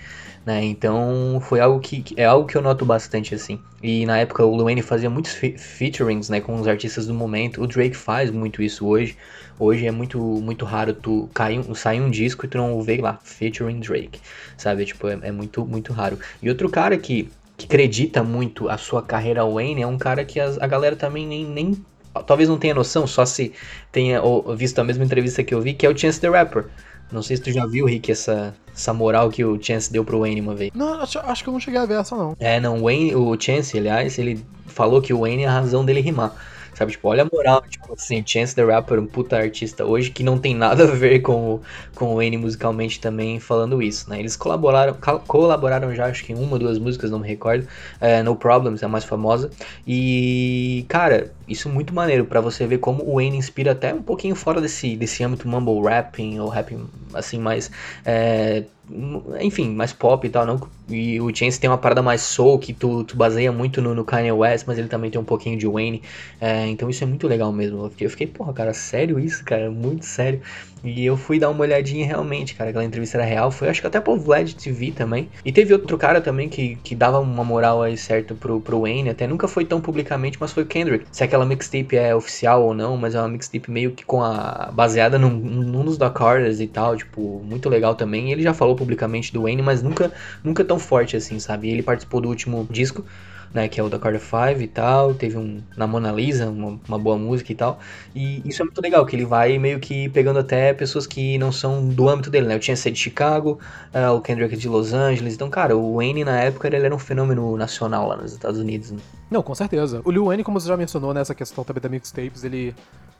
Né? Então foi algo que é algo que eu noto bastante assim. E na época o Wayne fazia muitos featurings, né, com os artistas do momento. O Drake faz muito isso hoje. Hoje é muito muito raro tu cair, sair um disco e tu não ver lá featuring Drake, sabe? Tipo, é, é muito muito raro. E outro cara que que acredita muito a sua carreira Wayne é um cara que a, a galera também nem, nem talvez não tenha noção, só se tenha visto a mesma entrevista que eu vi, que é o Chance the Rapper. Não sei se tu já viu, Rick, essa, essa moral que o Chance deu pro Wayne uma vez. Não, acho, acho que eu não cheguei a ver essa, não. É, não, o Wayne, o Chance, aliás, ele falou que o Wayne é a razão dele rimar. Sabe, tipo, olha a moral, tipo assim, Chance the Rapper, um puta artista hoje que não tem nada a ver com, o, com o Wayne musicalmente também falando isso, né? Eles colaboraram, colaboraram já, acho que em uma ou duas músicas, não me recordo. É, no Problems é a mais famosa. E, cara, isso é muito maneiro para você ver como o Wayne inspira até um pouquinho fora desse, desse âmbito mumble rapping ou rapping assim mais é, enfim, mais pop e tal, não? E o Chance tem uma parada mais soul, que tu, tu baseia muito no, no Kanye West, mas ele também tem um pouquinho de Wayne. É, então isso é muito legal mesmo. Eu fiquei, eu fiquei, porra, cara, sério isso, cara? Muito sério. E eu fui dar uma olhadinha realmente, cara. Aquela entrevista era real. Foi acho que até pro Vlad TV também. E teve outro cara também que, que dava uma moral aí certo pro, pro Wayne. Até nunca foi tão publicamente, mas foi o Kendrick. Se aquela mixtape é oficial ou não, mas é uma mixtape meio que com a. baseada num, num dos da Carters e tal. Tipo, muito legal também. E ele já falou publicamente do Wayne, mas nunca, nunca tão forte assim, sabe? Ele participou do último disco né, que é o da Carter 5 e tal, teve um na Mona Lisa, uma, uma, boa música e tal, e isso é muito legal, que ele vai meio que pegando até pessoas que não são do âmbito dele, né, eu tinha de Chicago, uh, o Kendrick de Los Angeles, então, cara, o Wayne na época ele era um fenômeno nacional lá nos Estados Unidos, né? Não, com certeza. O Lil Wayne, como você já mencionou nessa questão também da mixtapes, ele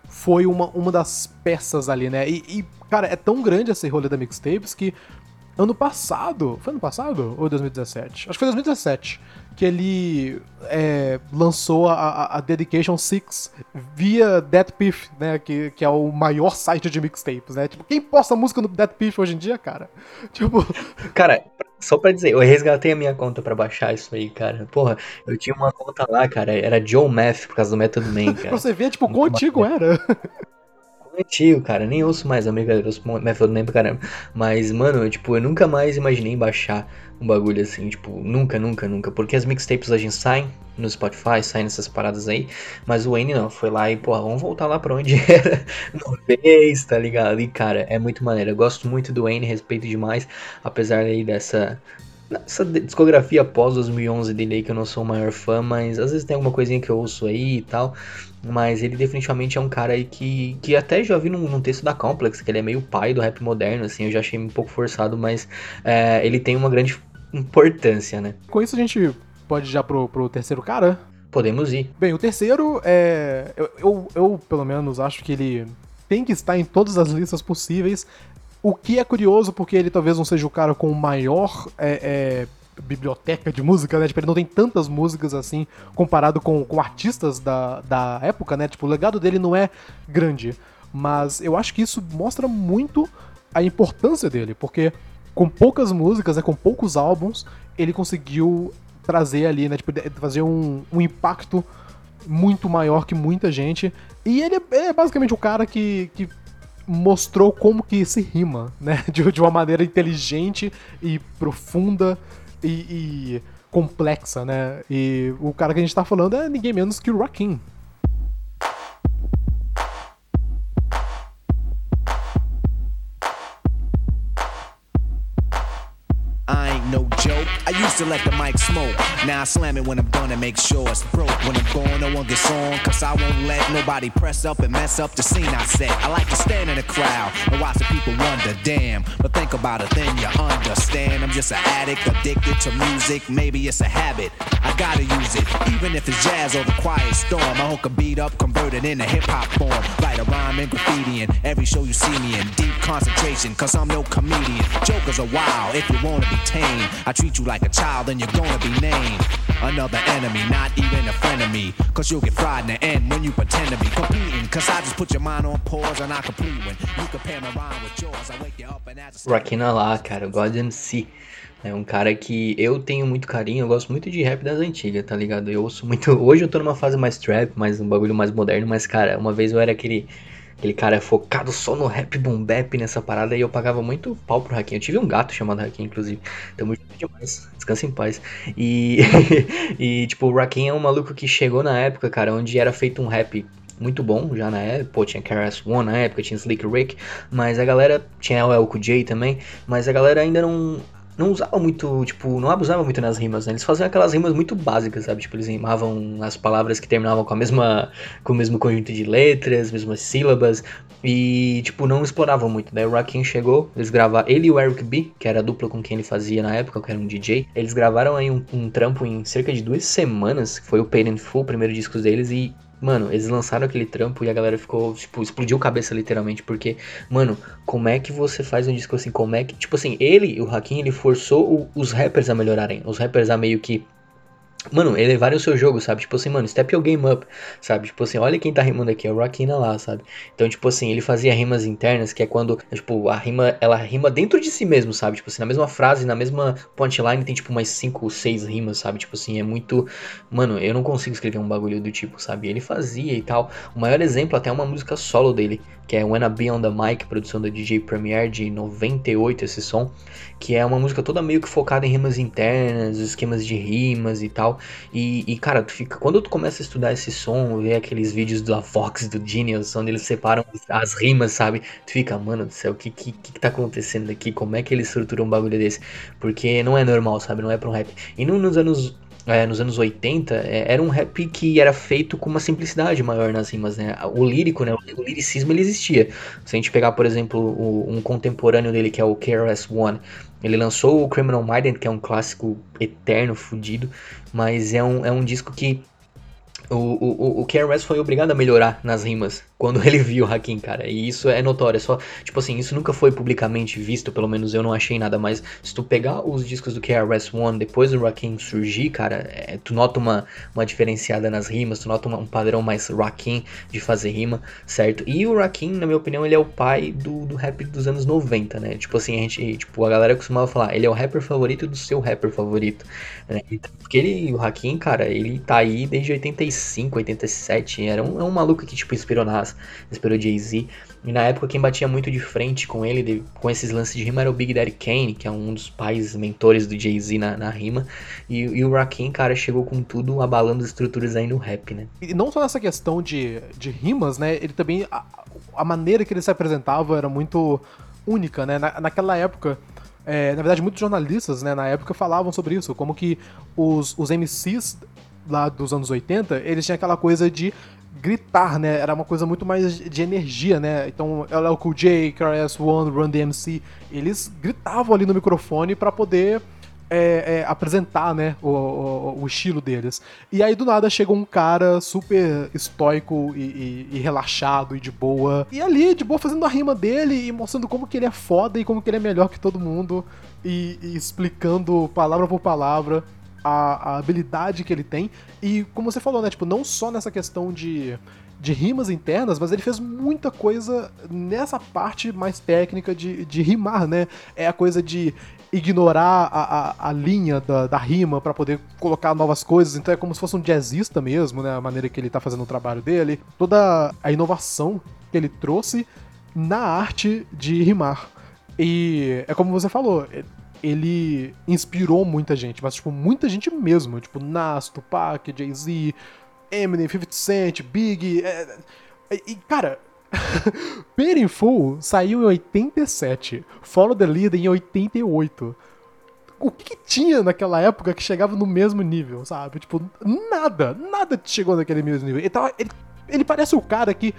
foi uma, uma das peças ali, né, e, e cara, é tão grande esse rolê da mixtapes que ano passado, foi ano passado ou 2017? Acho que foi 2017 que ele é, lançou a, a, Dedication 6 via Dead Piff, né? Que, que é o maior site de mixtapes, né? Tipo, quem posta música no Dead Piff hoje em dia, cara? (laughs) Tipo. Cara, só pra dizer, eu resgatei a minha conta pra baixar isso aí, cara. Porra, eu tinha uma conta lá, cara, era Joe Math por causa do Method Man, (laughs) cara. pra você ver, tipo, quão antigo era (laughs) antigo, cara. Nem ouço mais, amiga. Eu ouço Method Man pra caramba. Mas, mano, eu, tipo, eu nunca mais imaginei baixar um bagulho assim, tipo, nunca, nunca, nunca. Porque as mixtapes a gente saem no Spotify, saem nessas paradas aí. Mas o Wayne não, foi lá e, pô, vamos voltar lá pra onde (laughs) era no vez, tá ligado? E, cara, é muito maneiro. Eu gosto muito do Wayne, respeito demais. Apesar aí dessa essa discografia após 2011 dele aí que eu não sou o maior fã, mas às vezes tem alguma coisinha que eu ouço aí e tal. Mas ele definitivamente é um cara aí que, que até já vi num, num texto da Complex, que ele é meio pai do rap moderno, assim, eu já achei um pouco forçado, mas é, ele tem uma grande importância, né? Com isso a gente pode ir já pro, pro terceiro cara? Podemos ir. Bem, o terceiro é. Eu, eu, eu, pelo menos, acho que ele tem que estar em todas as listas possíveis. O que é curioso, porque ele talvez não seja o cara com o maior é, é, biblioteca de música, né? Tipo, ele não tem tantas músicas assim, comparado com, com artistas da, da época, né? Tipo, o legado dele não é grande. Mas eu acho que isso mostra muito a importância dele, porque com poucas músicas, né, com poucos álbuns, ele conseguiu trazer ali, né? Tipo, fazer um, um impacto muito maior que muita gente. E ele é, é basicamente o cara que, que mostrou como que se rima, né? (laughs) De, de uma maneira inteligente e profunda e, e, complexa, né? E o cara que a gente tá falando é ninguém menos que o Rakim. Used to let the mic smoke. Now I slam it when I'm done and make sure it's broke. When I'm gone, no one gets on. Cause I won't let nobody press up and mess up the scene I set. I like to stand in the crowd and watch the people wonder, damn. But think about it, then you understand. I'm just an addict, addicted to music. Maybe it's a habit. I gotta use it. Even if it's jazz or the quiet storm. I hook a beat up, convert it into hip hop form. Write a rhyme and graffiti in every show you see me in. Deep concentration, cause I'm no comedian. Jokers are wild if you wanna be tame. I treat you like a child and you're gonna be named another enemy, not even a friend of me. Cause you'll get fried in the end when you pretend to be competing. Cause I just put your mind on pause and I complete when you compare my rhyme with yours. I wake you up and as a Rakina lá, cara, God MC. É um cara que eu tenho muito carinho, eu gosto muito de rap das antigas, tá ligado? Eu ouço muito. Hoje eu tô numa fase mais trap, mais um bagulho mais moderno, mas, cara, uma vez eu era aquele Aquele cara é focado só no rap boom bap nessa parada e eu pagava muito pau pro Hakim. Eu tive um gato chamado Hakim, inclusive. Tamo junto demais. Descansa em paz. E, (laughs) e tipo, o Hakim é um maluco que chegou na época, cara, onde era feito um rap muito bom já na época. Pô, tinha KRS One na época, tinha Slick Rick, mas a galera. Tinha o Elko J também, mas a galera ainda não não usava muito, tipo, não abusava muito nas rimas, né? Eles faziam aquelas rimas muito básicas, sabe? Tipo, eles rimavam as palavras que terminavam com a mesma, com o mesmo conjunto de letras, mesmas sílabas, e, tipo, não exploravam muito. Daí o Rakim chegou, eles gravaram, ele e o Eric B, que era a dupla com quem ele fazia na época, que era um DJ, eles gravaram aí um, um trampo em cerca de duas semanas, que foi o Paid in Full, o primeiro disco deles, e Mano, eles lançaram aquele trampo e a galera ficou, tipo, explodiu cabeça literalmente, porque, mano, como é que você faz um disco assim? Como é que, tipo assim, ele, o Hakim, ele forçou o, os rappers a melhorarem, os rappers a meio que Mano, elevarem o seu jogo, sabe? Tipo assim, mano, step your game up, sabe? Tipo assim, olha quem tá rimando aqui, é o Rakina lá, sabe? Então, tipo assim, ele fazia rimas internas, que é quando, tipo, a rima, ela rima dentro de si mesmo, sabe? Tipo assim, na mesma frase, na mesma punchline tem, tipo, umas 5 ou 6 rimas, sabe? Tipo assim, é muito... Mano, eu não consigo escrever um bagulho do tipo, sabe? Ele fazia e tal. O maior exemplo até é uma música solo dele, que é I Be On The Mic, produção da DJ Premier de 98, esse som, que é uma música toda meio que focada em rimas internas, esquemas de rimas e tal. E, e, cara, tu fica, quando tu começa a estudar esse som, ver aqueles vídeos da Fox, do Genius, onde eles separam as rimas, sabe? Tu fica, mano do céu, o que, que, que tá acontecendo aqui? Como é que eles estruturam um bagulho desse? Porque não é normal, sabe? Não é pra um rap. E no, nos anos é, nos anos 80, é, era um rap que era feito com uma simplicidade maior nas rimas, né? O lírico, né? O liricismo ele existia. Se a gente pegar, por exemplo, o, um contemporâneo dele que é o KRS-One, ele lançou o Criminal Minded, que é um clássico eterno, fudido, mas é um, é um disco que o, o, o KRS foi obrigado a melhorar nas rimas quando ele viu o Hakim, cara. E isso é notório. É só, tipo assim, isso nunca foi publicamente visto, pelo menos eu não achei nada. Mas se tu pegar os discos do KRS One depois do Rakim surgir, cara, é, tu nota uma, uma diferenciada nas rimas, tu nota uma, um padrão mais Rakim de fazer rima, certo? E o Rakim, na minha opinião, ele é o pai do, do rap dos anos 90, né? Tipo assim, a gente, tipo, a galera costumava falar, ele é o rapper favorito do seu rapper favorito. Né? Porque ele, o Hakim, cara, ele tá aí desde 85, 87. Era um, é um maluco que, tipo, inspirou nas esperou Jay-Z. E na época quem batia muito de frente com ele, de, com esses lances de rima, era o Big Daddy Kane, que é um dos pais mentores do Jay-Z na, na, rima. E, e, o Rakim, cara, chegou com tudo abalando as estruturas aí no rap, né? E não só nessa questão de, de rimas, né? Ele também. A, a maneira que ele se apresentava era muito única, né? Na, naquela época. É, na verdade, muitos jornalistas, né, na época falavam sobre isso, como que os, os MCs lá dos anos 80, eles tinham aquela coisa de gritar, né? Era uma coisa muito mais de energia, né? Então, LL Cool J, KRS-One, Run DMC, eles gritavam ali no microfone para poder é, é, apresentar, né, o, o, o, estilo deles. E aí do nada chega um cara super estoico e, e, e, relaxado e de boa. E ali, de boa, fazendo a rima dele e mostrando como que ele é foda e como que ele é melhor que todo mundo. E, e explicando palavra por palavra a, a, habilidade que ele tem. E como você falou, né? Tipo, não só nessa questão de, de rimas internas, mas ele fez muita coisa nessa parte mais técnica de, de rimar, né? É a coisa de ignorar a, a, a linha da, da rima para poder colocar novas coisas. Então é como se fosse um jazzista mesmo, né? A maneira que ele tá fazendo o trabalho dele. Toda a inovação que ele trouxe na arte de rimar. E é como você falou, ele inspirou muita gente, mas, tipo, muita gente mesmo. Tipo, Nas, Tupac, Jay-Z, Eminem, 50 Cent, Big. É, é, e, cara, (laughs) Paid Full saiu em 87, Follow the Leader em 88. O que, que, tinha naquela época que chegava no mesmo nível, sabe? Tipo, nada, nada chegou naquele mesmo nível. Ele, tava, ele, ele parece o cara que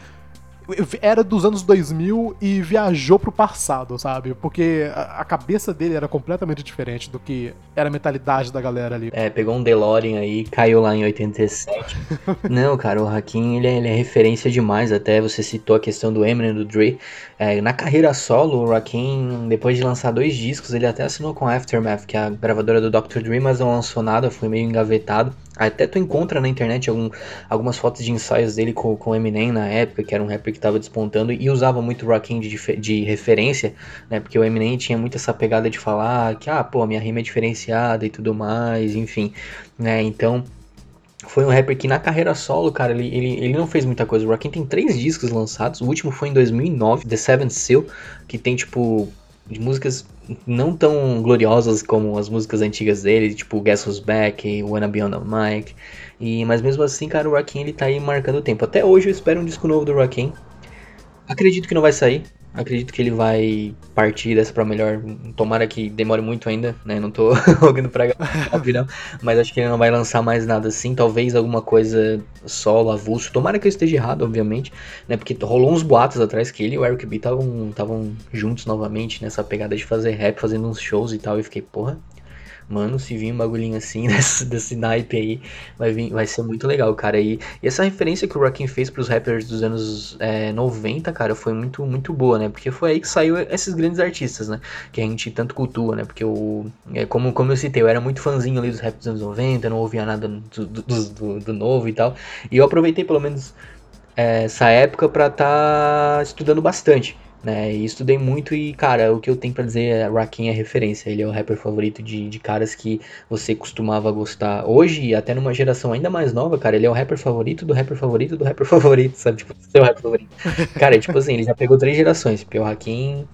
era dos anos 2000 e viajou pro passado, sabe? Porque a, a, cabeça dele era completamente diferente do que era a mentalidade da galera ali. É, pegou um DeLorean aí, caiu lá em 87. (laughs) Não, cara, o Hakim, ele, é, ele é referência demais, até você citou a questão do Eminem, do Dre. É, na carreira solo, o Rakim, depois de lançar dois discos, ele até assinou com a Aftermath, que é a gravadora do Dr. Dre, mas não lançou nada, foi meio engavetado. Até tu encontra na internet algum, algumas fotos de ensaios dele com, com Eminem na época, que era um rapper que estava despontando, e usava muito o Rakim de, de referência, né? Porque o Eminem tinha muito essa pegada de falar que, ah, pô, minha rima é diferenciada e tudo mais, enfim, né? Então, foi um rapper que na carreira solo, cara, ele, ele, ele não fez muita coisa. O Rakim tem três discos lançados, o último foi em 2009, The Seventh Seal, que tem, tipo, de músicas não tão gloriosas como as músicas antigas dele, tipo Guess Who's Back, Wanna Be On The Mic. E, mas mesmo assim, cara, o Rakim ele tá aí marcando o tempo. Até hoje eu espero um disco novo do Rakim. Acredito que não vai sair, Acredito que ele vai partir dessa pra melhor. Tomara que demore muito ainda, né? Não tô (laughs) ouvindo pra (laughs) óbvio, não. Mas acho que ele não vai lançar mais nada assim. Talvez alguma coisa solo, avulso. Tomara que eu esteja errado, obviamente, né? Porque rolou uns boatos atrás que ele e o Eric B estavam juntos novamente nessa pegada de fazer rap, fazendo uns shows e tal. E fiquei, porra, mano, se vir um bagulhinho assim (laughs) desse, desse naipe aí, vai, vir, vai ser muito legal, cara. E, e essa referência que o Rakim fez pros rappers dos anos é, 90, cara, foi muito, muito boa, né? Porque foi aí que saiu esses grandes artistas, né? Que a gente tanto cultua, né? Porque o. É, como, como eu citei, eu era muito fãzinho ali dos rap dos anos 90, não ouvia nada do, do, do, do novo e tal. E eu aproveitei pelo menos é, essa época pra estar tá estudando bastante né? E estudei muito e, cara, o que eu tenho para dizer é Rakim é referência. Ele é o rapper favorito de, de caras que você costumava gostar. Hoje, até numa geração ainda mais nova, cara, ele é o rapper favorito do rapper favorito do rapper (laughs) favorito, sabe? Tipo, seu rapper favorito. Cara, tipo assim, ele já pegou três gerações, porque o Rakim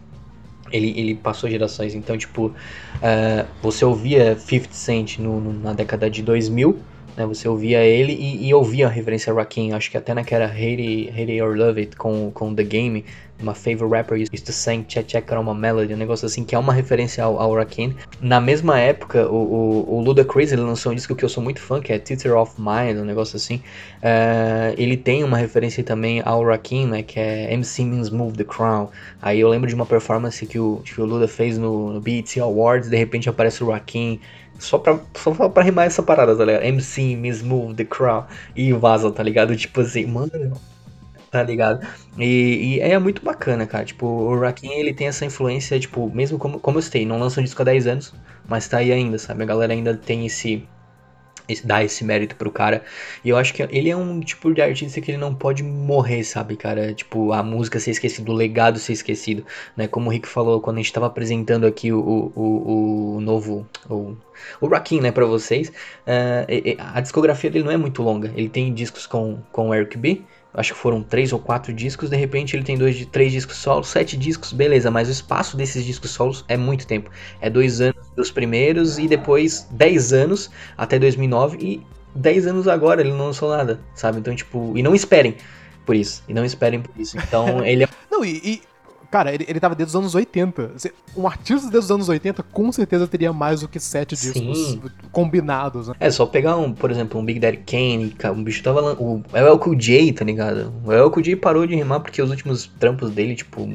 ele, ele passou gerações. Então, tipo, uh, você ouvia 50 Cent no, no, na década de 2000, né? Você ouvia ele e, e ouvia a referência a Rakim. Acho que até naquela Hate, Hate It or Love It com, com The Game, uma favorite rapper used to sing Check Check Aroma Melody, um negócio assim que é uma referência ao, ao Rakim. Na mesma época, o, o, o Ludacris ele lançou um disco que eu sou muito fã, que é Teacher of Mind, um negócio assim. Uh, ele tem uma referência também ao Rakim, né, que é MC Means Move the Crown. Aí eu lembro de uma performance que o, que o Luda fez no, no BET Awards, de repente aparece o Rakim só pra, só pra rimar essa parada, tá ligado? MC, Miss Move, The Crown e vaza, tá ligado? Tipo assim, mano, tá ligado? E, e, é muito bacana, cara. Tipo, o Rakim, ele tem essa influência, tipo, mesmo como, como eu citei, não lança um disco há 10 anos, mas tá aí ainda, sabe? A galera ainda tem esse, dar esse mérito pro cara. E eu acho que ele é um tipo de artista que ele não pode morrer, sabe, cara? Tipo, a música ser esquecida, o legado ser esquecido, né? Como o Rick falou quando a gente tava apresentando aqui o, o, o novo. O, o Rakim, né, pra vocês. Uh, a discografia dele não é muito longa. Ele tem discos com, com o Eric B acho que foram três ou quatro discos, de repente ele tem dois, três discos solos, sete discos, beleza, mas o espaço desses discos solos é muito tempo. É dois anos dos primeiros e depois dez anos até 2009 e dez anos agora ele não lançou nada, sabe? Então, tipo, e não esperem por isso, e não esperem por isso. Então, (laughs) ele é... Não, e, e Cara, ele, ele tava desde os anos 80. Um artista desde os anos 80 com certeza teria mais do que sete discos Sim. combinados, né? É, só pegar, um, por exemplo, um Big Daddy Kane, um bicho tava. O LL Cool J, tá ligado? O LL Cool J parou de rimar porque os últimos trampos dele, tipo.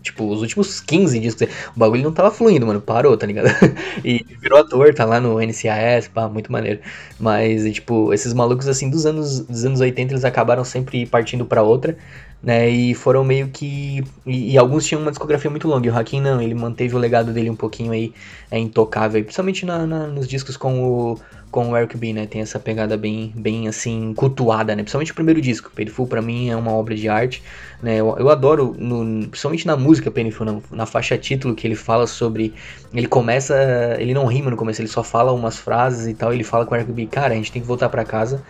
Tipo, os últimos 15 discos, o bagulho não tava fluindo, mano. Parou, tá ligado? (laughs) e virou ator, tá lá no NCIS, pá, muito maneiro. Mas, tipo, esses malucos assim dos anos, dos anos 80, eles acabaram sempre partindo para outra né? E foram meio que. E, e, alguns tinham uma discografia muito longa. E o Hakim não, ele manteve o legado dele um pouquinho aí é, intocável, principalmente na, na, nos discos com o, com o Eric B, né? Tem essa pegada bem, bem assim, cultuada, né? Principalmente o primeiro disco. Painful pra mim é uma obra de arte, né? Eu, eu adoro, no, principalmente na música Painful, na, na faixa título, que ele fala sobre. Ele começa. Ele não rima no começo, ele só fala umas frases e tal. ele fala com o Eric B, cara, a gente tem que voltar para casa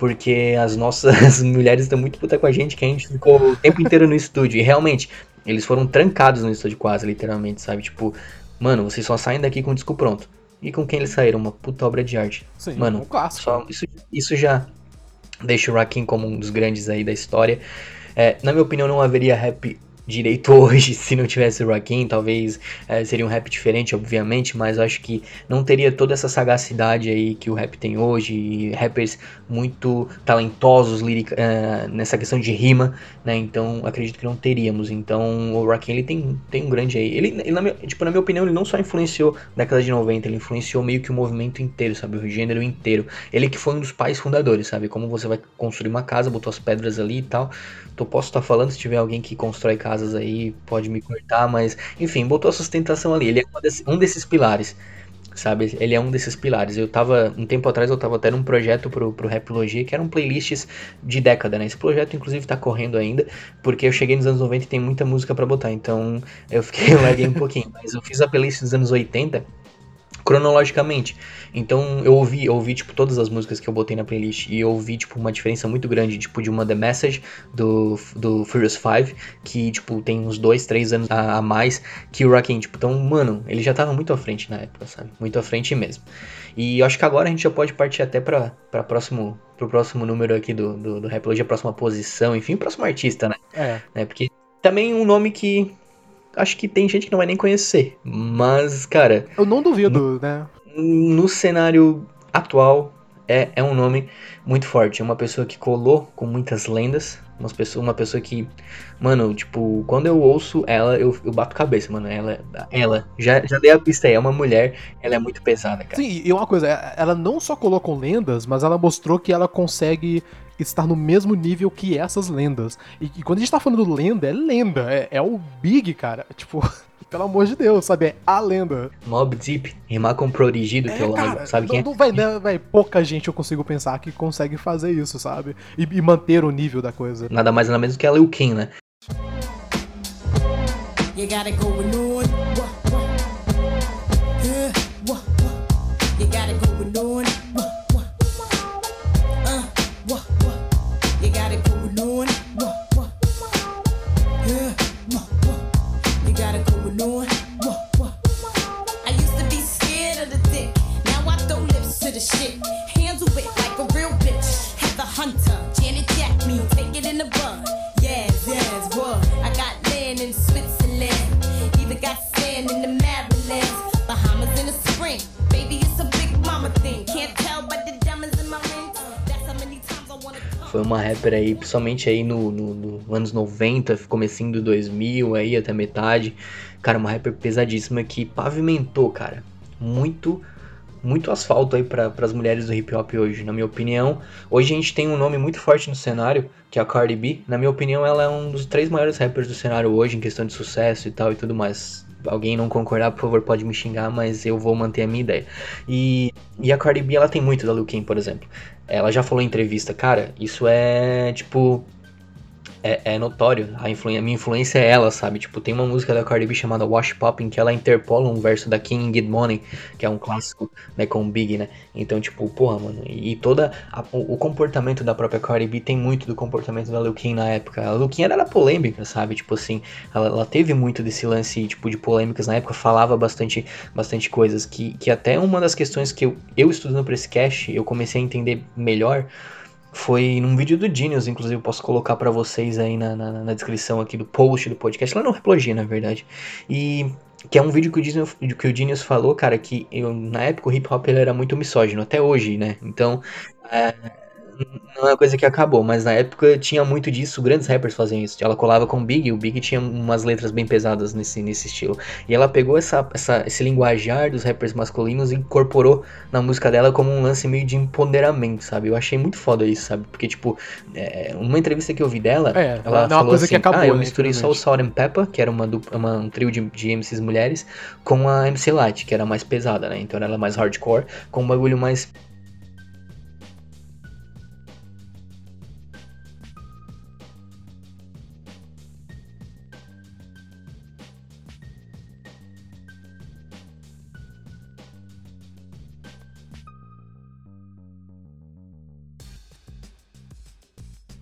porque as nossas (laughs) mulheres estão muito puta com a gente, que a gente ficou o tempo inteiro no estúdio. E realmente, eles foram trancados no estúdio quase, literalmente, sabe? Tipo, mano, vocês só saem daqui com o disco pronto. E com quem eles saíram? Uma puta obra de arte. Sim, mano, um clássico. Só, isso, isso já deixa o Rakim como um dos grandes aí da história. É, na minha opinião, não haveria rap direito (laughs) hoje se não tivesse o Rakim. Talvez é, seria um rap diferente, obviamente, mas acho que não teria toda essa sagacidade aí que o rap tem hoje. E rappers muito talentosos é, nessa questão de rima, né? Então acredito que não teríamos. Então o Rakim ele tem, tem um grande aí. Ele, ele na, minha, tipo, na minha opinião, ele não só influenciou na década de 90, ele influenciou meio que o movimento inteiro, sabe? O gênero inteiro. Ele que foi um dos pais fundadores, sabe? Como você vai construir uma casa, botou as pedras ali e tal. Então posso estar falando se tiver alguém que constrói casas aí, pode me cortar, mas enfim, botou a sustentação ali. Ele é um desses pilares, sabe? Ele é um desses pilares. Eu tava, um tempo atrás, eu tava até num projeto pro, pro Rapologia, que eram playlists de década, né? Esse projeto, inclusive, tá correndo ainda, porque eu cheguei nos anos 90 e tem muita música para botar, então eu fiquei, eu um pouquinho. Mas eu fiz a playlist dos anos 80 cronologicamente. Então eu ouvi, eu ouvi tipo todas as músicas que eu botei na playlist e eu ouvi tipo uma diferença muito grande, tipo de uma The Message do, do Furious 5, que tipo tem uns dois, três anos a, a mais que o Rakim, tipo, então, mano, ele já tava muito à frente na época, sabe? Muito à frente mesmo. E eu acho que agora a gente já pode partir até para para próximo pro próximo número aqui do do, do Rapology, a próxima posição, enfim, o próximo artista, né? É. Né? Porque também um nome que acho que tem gente que não vai nem conhecer. Mas, cara. Eu não duvido, no, né? No cenário atual, é, é um nome muito forte. É uma pessoa que colou com muitas lendas. Uma pessoa, uma pessoa que. Mano, tipo, quando eu ouço ela, eu, eu bato cabeça, mano. Ela. Ela. Já, já dei a pista aí, é uma mulher, ela é muito pesada, cara. Sim, e uma coisa, ela não só colou com lendas, mas ela mostrou que ela consegue estar no mesmo nível que essas lendas. E, e quando a gente tá falando lenda, é lenda. É, é o Big, cara. Tipo, (laughs) pelo amor de Deus, sabe? É a lenda. Mob Deep, rimar com Prodigido, é, que eu cara, sabe não, quem é? Não vai, né, vai, pouca gente eu consigo pensar que consegue fazer isso, sabe? E, e manter o nível da coisa. Nada mais nada menos que a Lil Kim, né? You gotta go Foi uma rapper aí, principalmente aí no, no, no anos 90, comecinho do 2000, aí até metade. Cara, uma rapper pesadíssima que pavimentou, cara, muito muito asfalto aí para as mulheres do hip hop hoje, na minha opinião. Hoje a gente tem um nome muito forte no cenário, que é a Cardi B. Na minha opinião, ela é um dos três maiores rappers do cenário hoje, em questão de sucesso e tal e tudo mais. Alguém não concordar, por favor, pode me xingar, mas eu vou manter a minha ideia. E, e a Cardi B, ela tem muito da Lil Kim, por exemplo. Ela já falou em entrevista, cara, isso é tipo é, é notório. A, influ a minha influência é ela, sabe? Tipo, tem uma música da Cardi B chamada Wash Pop, em que ela interpola um verso da King Get Money, que é um clássico, né, com o Big, né? Então, tipo, porra, mano. E, e toda a, o, o, comportamento da própria Cardi B tem muito do comportamento da Lil Kim na época. A Lil Kim era polêmica, sabe? Tipo assim, ela, ela, teve muito desse lance, tipo, de polêmicas na época, falava bastante, bastante coisas, que, que até uma das questões que eu, eu estudando pra esse cast, eu comecei a entender melhor foi num vídeo do Genius, inclusive eu posso colocar para vocês aí na, na, na, descrição aqui do post do podcast, lá no Replogia, na verdade. E que é um vídeo que o, Genius, que o Genius falou, cara, que eu, na época o hip hop ele era muito misógino, até hoje, né? Então, é, não é uma coisa que acabou, mas na época tinha muito disso, grandes rappers faziam isso. Ela colava com o Big, e o Big tinha umas letras bem pesadas nesse, nesse estilo. E ela pegou essa, essa, esse linguajar dos rappers masculinos e incorporou na música dela como um lance meio de empoderamento, sabe? Eu achei muito foda isso, sabe? Porque, tipo, é, uma entrevista que eu vi dela, É, ela é falou assim, que acabou, ah, eu né, misturei só o. Salt and Pepper, que era uma, uma- um trio de, de MCs mulheres, com a MC Light, que era mais pesada, né? Então ela era mais hardcore, com um bagulho mais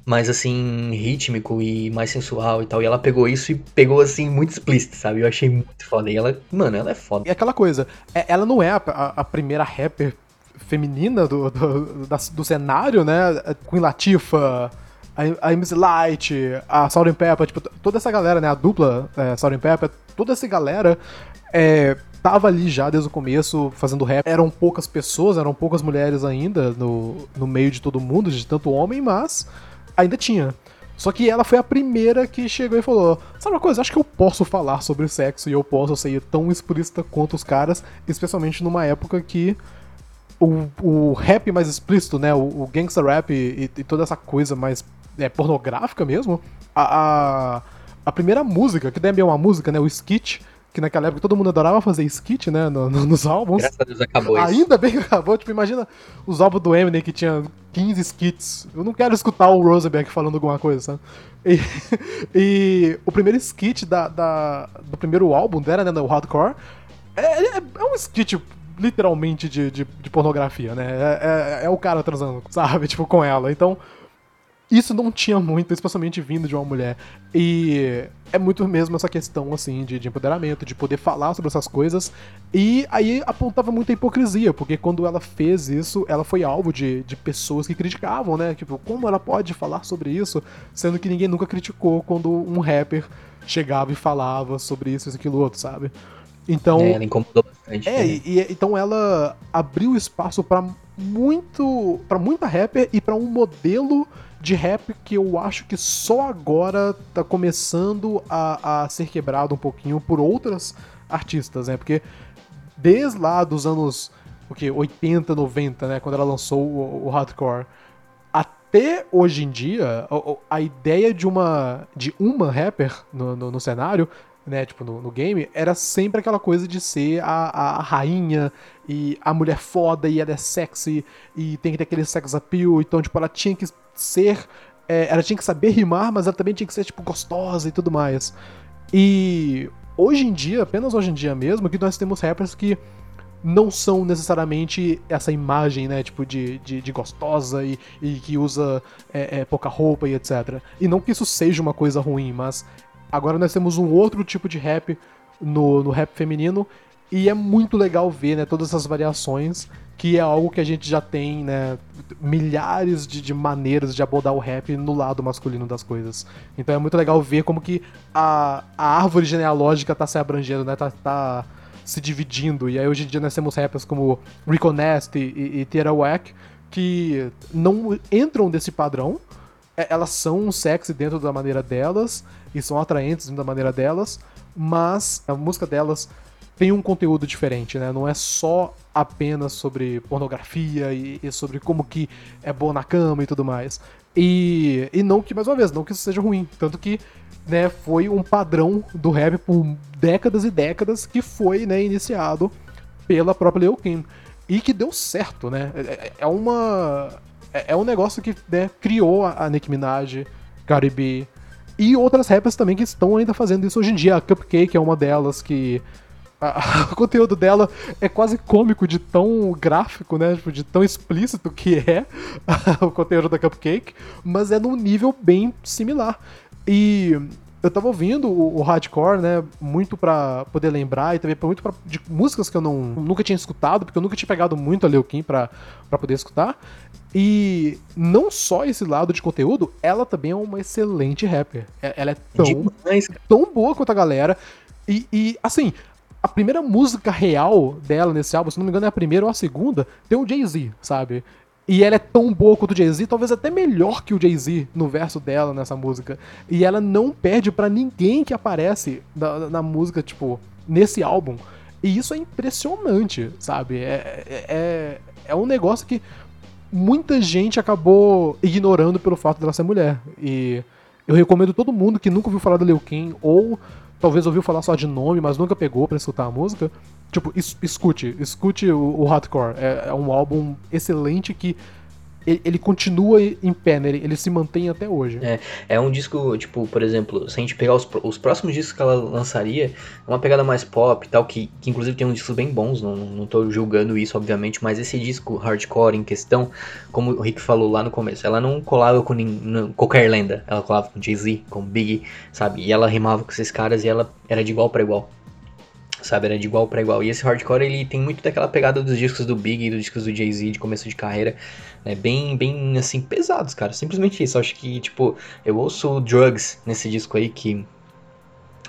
mais assim, rítmico e mais sensual e tal. E ela pegou isso e pegou assim, muito explícito, sabe? Eu achei muito foda. E ela, mano, ela é foda. E aquela coisa, é- ela não é a, a- primeira rapper feminina do, do, do cenário, né? Queen Latifah, a, a MC Light, a and Pepper, tipo, toda essa galera, né? A dupla é, Pepper, toda essa galera é, tava ali já desde o começo fazendo rap. Eram poucas pessoas, eram poucas mulheres ainda no, no meio de todo mundo, de tanto homem, mas ainda tinha. Só que ela foi a primeira que chegou e falou: Sabe uma coisa? Acho que eu posso falar sobre sexo e eu posso ser tão explícita quanto os caras, especialmente numa época que o, o rap mais explícito, né? O, o gangsta rap e, e toda essa coisa mais é, pornográfica mesmo. A, a, a primeira música, que também é uma música, né? O skit, que naquela época todo mundo adorava fazer skit, né? no- no- nos álbuns. Graças a Deus acabou isso. Ainda bem que acabou. Tipo, imagina os álbuns do Eminem que tinha 15 skits. Eu não quero escutar o Rosenberg falando alguma coisa, sabe? E, (laughs) e o primeiro skit da, da- do primeiro álbum dela, né, no Hardcore, é, é- é um skit literalmente de, de, de pornografia, né? É, é- é o cara transando, sabe? (laughs) Tipo, com ela. Então, isso não tinha muito, especialmente vindo de uma mulher. E é muito mesmo essa questão, assim, de, de empoderamento, de poder falar sobre essas coisas. E aí apontava muita hipocrisia, porque quando ela fez isso, ela foi alvo de, de pessoas que criticavam, né? Tipo, como ela pode falar sobre isso, sendo que ninguém nunca criticou quando um rapper chegava e falava sobre isso, isso, aquilo, outro, sabe? Então. É, ela incomodou bastante. É, né? e, e- então ela abriu espaço pra muito, para muita rapper e pra um modelo de rap que eu acho que só agora tá começando a, a ser quebrado um pouquinho por outras artistas, né? Porque desde lá dos anos o que 80, 90, né, quando ela lançou o, o hardcore, até hoje em dia, o- a ideia de uma de uma rapper no, no, no cenário, né, tipo no, no game, era sempre aquela coisa de ser a, a rainha e a mulher foda e ela é sexy e tem que ter aquele sex appeal, então tipo ela tinha que ser, é, ela tinha que saber rimar, mas ela também tinha que ser tipo gostosa e tudo mais. E hoje em dia, apenas hoje em dia mesmo, que nós temos rappers que não são necessariamente essa imagem, né, tipo, de, de, de gostosa e, e que usa é, é, pouca roupa e etc. E não que isso seja uma coisa ruim, mas agora nós temos um outro tipo de rap no, no rap feminino e é muito legal ver, né, todas essas variações, que é algo que a gente já tem, né, milhares de, de maneiras de abordar o rap no lado masculino das coisas. Então é muito legal ver como que a, a árvore genealógica tá se abrangendo, né, tá, tá se dividindo. E aí hoje em dia nós temos rappers como Rico Nasty e, e Tierra Whack que não entram desse padrão. É, Elas são sexy dentro da maneira delas e são atraentes dentro da maneira delas, mas a música delas tem um conteúdo diferente, né? Não é só apenas sobre pornografia e, e sobre como que é bom na cama e tudo mais. E, e não que, mais uma vez, não que isso seja ruim. Tanto que né, foi um padrão do rap por décadas e décadas que foi né, iniciado pela própria Lil Kim. E que deu certo, né? É- É, é uma. É, é um negócio que né, criou a, a Nicki Minaj, Cardi B e outras rappers também que estão ainda fazendo isso hoje em dia. A Cupcake é uma delas que. a- (laughs) o conteúdo dela é quase cômico de tão gráfico, né? Tipo, de tão explícito que é (laughs) o conteúdo da Cupcake, mas é num nível bem similar. E eu tava ouvindo o, o hardcore, né? Muito pra poder lembrar e também muito pra, de músicas que eu não, nunca tinha escutado, porque eu nunca tinha pegado muito a Lil Kim pra, pra poder escutar. E não só esse lado de conteúdo, ela também é uma excelente rapper. É- Ela é tão Demais, tão boa quanto a galera. E, e, assim, a primeira música real dela nesse álbum, se não me engano é a primeira ou a segunda, tem o Jay-Z, sabe? E ela é tão boa quanto o Jay-Z, talvez até melhor que o Jay-Z no verso dela nessa música. E ela não perde para ninguém que aparece na, na, música, tipo, nesse álbum. E isso é impressionante, sabe? É, é, é, é um negócio que muita gente acabou ignorando pelo fato dela ser mulher. E eu recomendo todo mundo que nunca ouviu falar da Lil Kim, ou talvez ouviu falar só de nome, mas nunca pegou para escutar a música, Tipo, es escute, escute o, o Hardcore. É, é, um álbum excelente que ele, ele continua em pé, né? ele, ele, se mantém até hoje. É, é um disco, tipo, por exemplo, se a gente pegar os, os próximos discos que ela lançaria, é uma pegada mais pop e tal, que, que inclusive tem uns discos bem bons, não, não tô julgando isso, obviamente, mas esse disco hardcore em questão, como o Rick falou lá no começo, ela não colava com qualquer lenda, ela colava com Jay-Z, com Biggie, sabe? E ela rimava com esses caras e ela era de igual para igual sabe? Era de igual para igual. E esse hardcore, ele tem muito daquela pegada dos discos do Big e dos discos do Jay-Z de começo de carreira, né? Bem, bem, assim, pesados, cara. Simplesmente isso. Acho que, tipo, eu ouço Drugs nesse disco aí, que,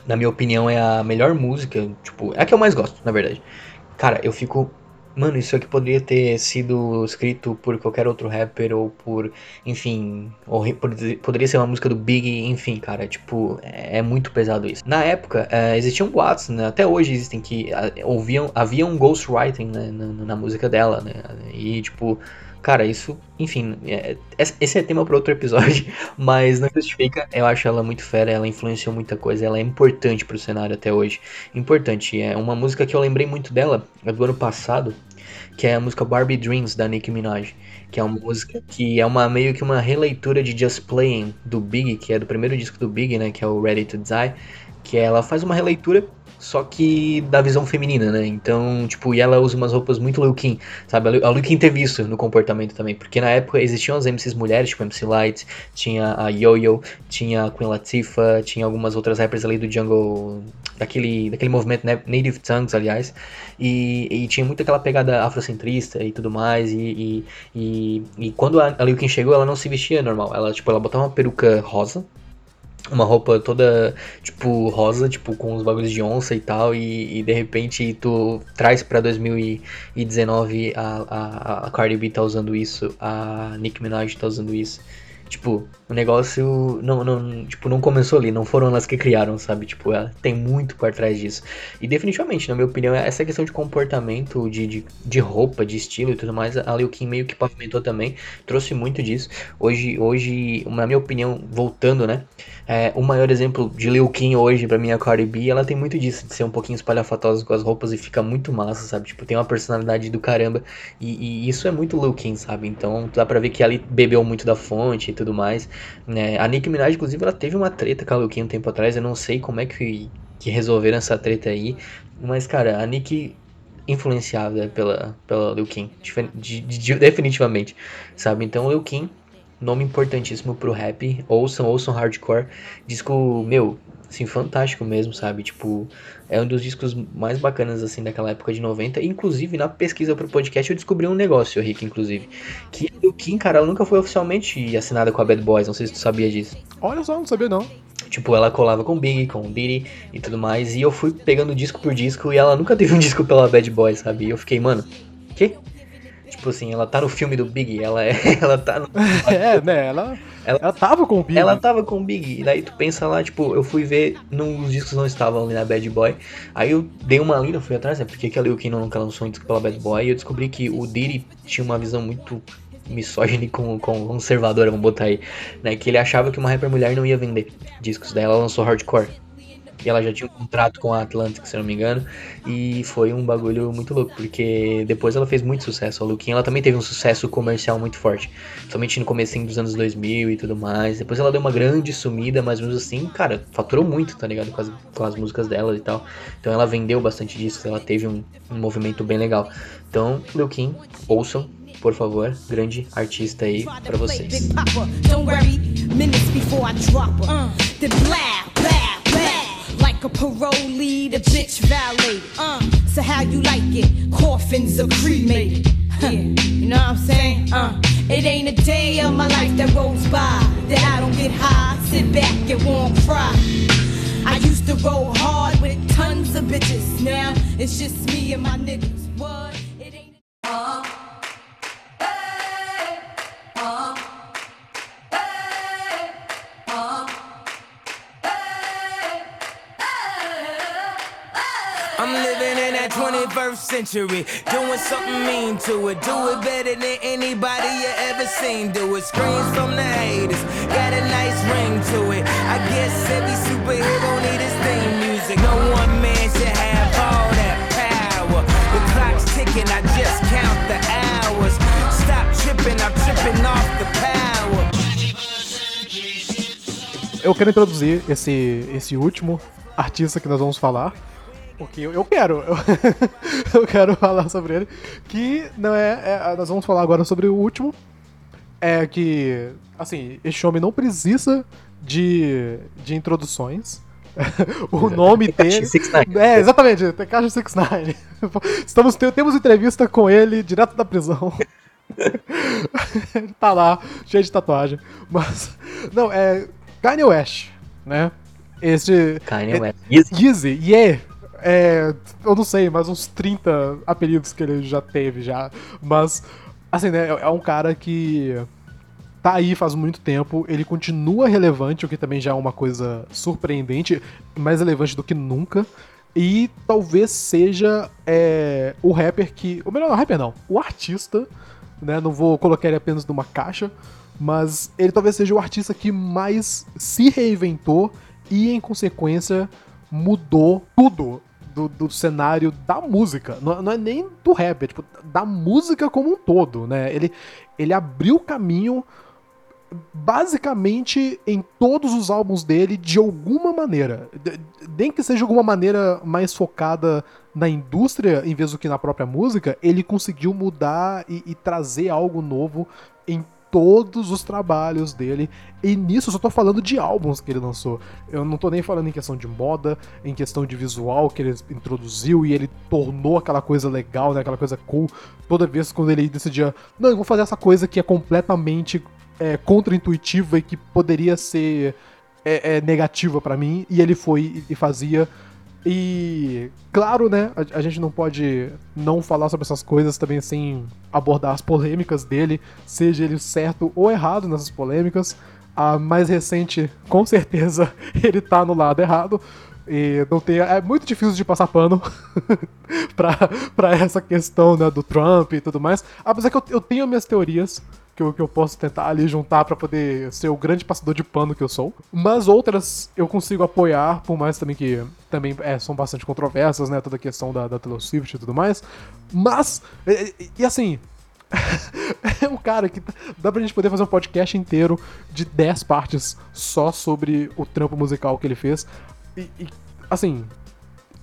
na minha opinião, é a melhor música, tipo, é a que eu mais gosto, na verdade. Cara, eu fico Mano, isso aqui poderia ter sido escrito por qualquer outro rapper ou por, enfim, ou poderia ser uma música do Big, enfim, cara, tipo, é, é muito pesado isso. Na época, é, existiam boatos, né, até hoje existem que ouviam, havia um ghostwriting né, na, na música dela, né, e tipo, Cara, isso, enfim, é, esse é tema para outro episódio, (laughs) mas não justifica. Eu acho ela muito fera, ela influenciou muita coisa, ela é importante pro cenário até hoje. Importante, é uma música que eu lembrei muito dela, é do ano passado, que é a música Barbie Dreams da Nicki Minaj, que é uma música que é uma meio que uma releitura de Just Playing do Big, que é do primeiro disco do Big, né, que é o Ready to Die, que ela faz uma releitura só que da visão feminina, né? Então, tipo, e ela usa umas roupas muito Lil Kim, sabe? A Lil Kim teve isso no comportamento também, porque na época existiam as MCs mulheres, tipo MC Light, tinha a Yo-Yo, tinha a Queen Latifah, tinha algumas outras rappers ali do jungle, daquele, daquele movimento né? Native Tongues, aliás, e, e, tinha muito aquela pegada afrocentrista e tudo mais, e, e, e, e quando a, a Lil Kim chegou, ela não se vestia normal, ela, tipo, ela botava uma peruca rosa, uma roupa toda, tipo, rosa, tipo, com os bagulhos de onça e tal, e, e de repente tu traz pra 2019 a, a, a Cardi B tá usando isso, a Nicki Minaj tá usando isso. Tipo, o negócio não, não, tipo, não começou ali, não foram elas que criaram, sabe? Tipo, ela tem muito por trás disso. E definitivamente, na minha opinião, essa questão de comportamento, de, de, de roupa, de estilo e tudo mais, a Liu Kim meio que pavimentou também, trouxe muito disso. Hoje, hoje na minha opinião, voltando, né? É, o maior exemplo de Liu Kim hoje, pra mim, é a Cardi B, ela tem muito disso, de ser um pouquinho espalhafatosa com as roupas e fica muito massa, sabe? Tipo, tem uma personalidade do caramba. E, e isso é muito Liu Kim, sabe? Então dá pra ver que ela bebeu muito da fonte tudo mais. Né? A Nicki Minaj, inclusive, ela teve uma treta com a Lil um tempo atrás. Eu não sei como é que, que resolveram essa treta aí. Mas, cara, a Nicki influenciada pela, pela Lil Kim, de, de, de, definitivamente, sabe? Então, Lil Kim, nome importantíssimo pro rap, ouçam, ouçam hardcore, disco, meu, assim, fantástico mesmo, sabe? Tipo, é um dos discos mais bacanas, assim, daquela época de 90. Inclusive, na pesquisa pro podcast, eu descobri um negócio, Rick, inclusive. Que o Kim, cara, ela nunca foi oficialmente assinada com a Bad Boys. Não sei se tu sabia disso. Olha só, não sabia não. Tipo, ela colava com o Big, com o Diddy e tudo mais. E eu fui pegando disco por disco e ela nunca teve um (laughs) disco pela Bad Boys, sabe? E eu fiquei, mano, que? Tipo assim, ela tá no filme do Big, ela é. (laughs) Ela tá no. (laughs) é, né? Ela, ela, ela tava com o Big. Ela tava com o Big. E daí tu pensa lá, tipo, eu fui ver, não, os discos não estavam ali na Bad Boy. Aí eu dei uma lida, fui atrás, né? Porque que a Lil Kim nunca lançou um disco pela Bad Boy. E eu descobri que o Diddy tinha uma visão muito misógina e com, com conservadora, vamos botar aí. Né? Que ele achava que uma rapper mulher não ia vender discos. Daí ela lançou hardcore. E ela já tinha um contrato com a Atlantic, se eu não me engano. E foi um bagulho muito louco, porque depois ela fez muito sucesso. A Luquinha ela também teve um sucesso comercial muito forte. Somente no começo dos anos 2000 e tudo mais. Depois ela deu uma grande sumida, mas mesmo assim, cara, faturou muito, tá ligado? Com as, com as músicas dela e tal. Então ela vendeu bastante discos, ela teve um, um movimento bem legal. Então, Kim, ouçam, por favor, grande artista aí para vocês. Like a parolee, the bitch valet. Uh, so how you like it? Coffins are cremated. Yeah, you know what I'm saying? Uh, it ain't a day of my life that goes by that I don't get high, sit back and won't cry. I used to roll hard with tons of bitches. Now it's just me and my niggas. What? It ain't. Uh, that 21st century, doing something mean to it. Do it better than anybody you ever seen. Do it. Screams from the haters, got a nice ring to it. I guess every superhero need his theme music. No one man should have all that power. The clock's ticking, I just count the hours. Stop tripping, I'm tripping off the power. Eu quero introduzir esse, esse último artista que nós vamos falar, porque eu, eu quero, eu, (laughs) eu, quero falar sobre ele, que não é, é, nós vamos falar agora sobre o último, é que, assim, esse homem não precisa de, de introduções, (laughs) o nome dele. É, exatamente, Tekashi (laughs) 69. Estamos, temos entrevista com ele direto da prisão. ele tá lá, cheio de tatuagem. Mas. Não, é. Kanye West, né? Esse. Kanye é, West. Yeezy. Yeezy, yeah. É, eu não sei, mas uns 30 apelidos que ele já teve já. Mas, assim, né? É um cara que tá aí faz muito tempo, ele continua relevante, o que também já é uma coisa surpreendente, mais relevante do que nunca. E talvez seja é, o rapper que. Ou melhor, não, rapper não, o artista, né? Não vou colocar ele apenas numa caixa, mas ele talvez seja o artista que mais se reinventou e, em consequência, mudou tudo do, do, cenário da música. Não, não, é nem do rap, é tipo, da música como um todo, né? Ele, ele abriu caminho basicamente em todos os álbuns dele de alguma maneira. Nem que seja alguma maneira mais focada na indústria em vez do que na própria música, ele conseguiu mudar e, e trazer algo novo em todos os trabalhos dele. E nisso eu só tô falando de álbuns que ele lançou. Eu não tô nem falando em questão de moda, em questão de visual que ele introduziu e ele tornou aquela coisa legal, né, aquela coisa cool. Toda vez quando ele decidia, não, eu vou fazer essa coisa que é completamente é, contra-intuitiva e que poderia ser é, é, negativa para mim, e ele foi e fazia. E, claro, né, a, a, gente não pode não falar sobre essas coisas também sem abordar as polêmicas dele, seja ele certo ou errado nessas polêmicas. A mais recente, com certeza, (laughs) ele tá no lado errado. E não tem, é muito difícil de passar pano (laughs) pra, essa questão né, do Trump e tudo mais. Apesar que eu, eu tenho minhas teorias que eu, que eu posso tentar ali juntar para poder ser o grande passador de pano que eu sou. Mas outras eu consigo apoiar, por mais também que também é, são bastante controversas, né? Toda a questão da, da Taylor Swift e tudo mais. Mas, e, e assim, (laughs) é um cara que dá pra gente poder fazer um podcast inteiro de 10 partes só sobre o trampo musical que ele fez. E, e assim,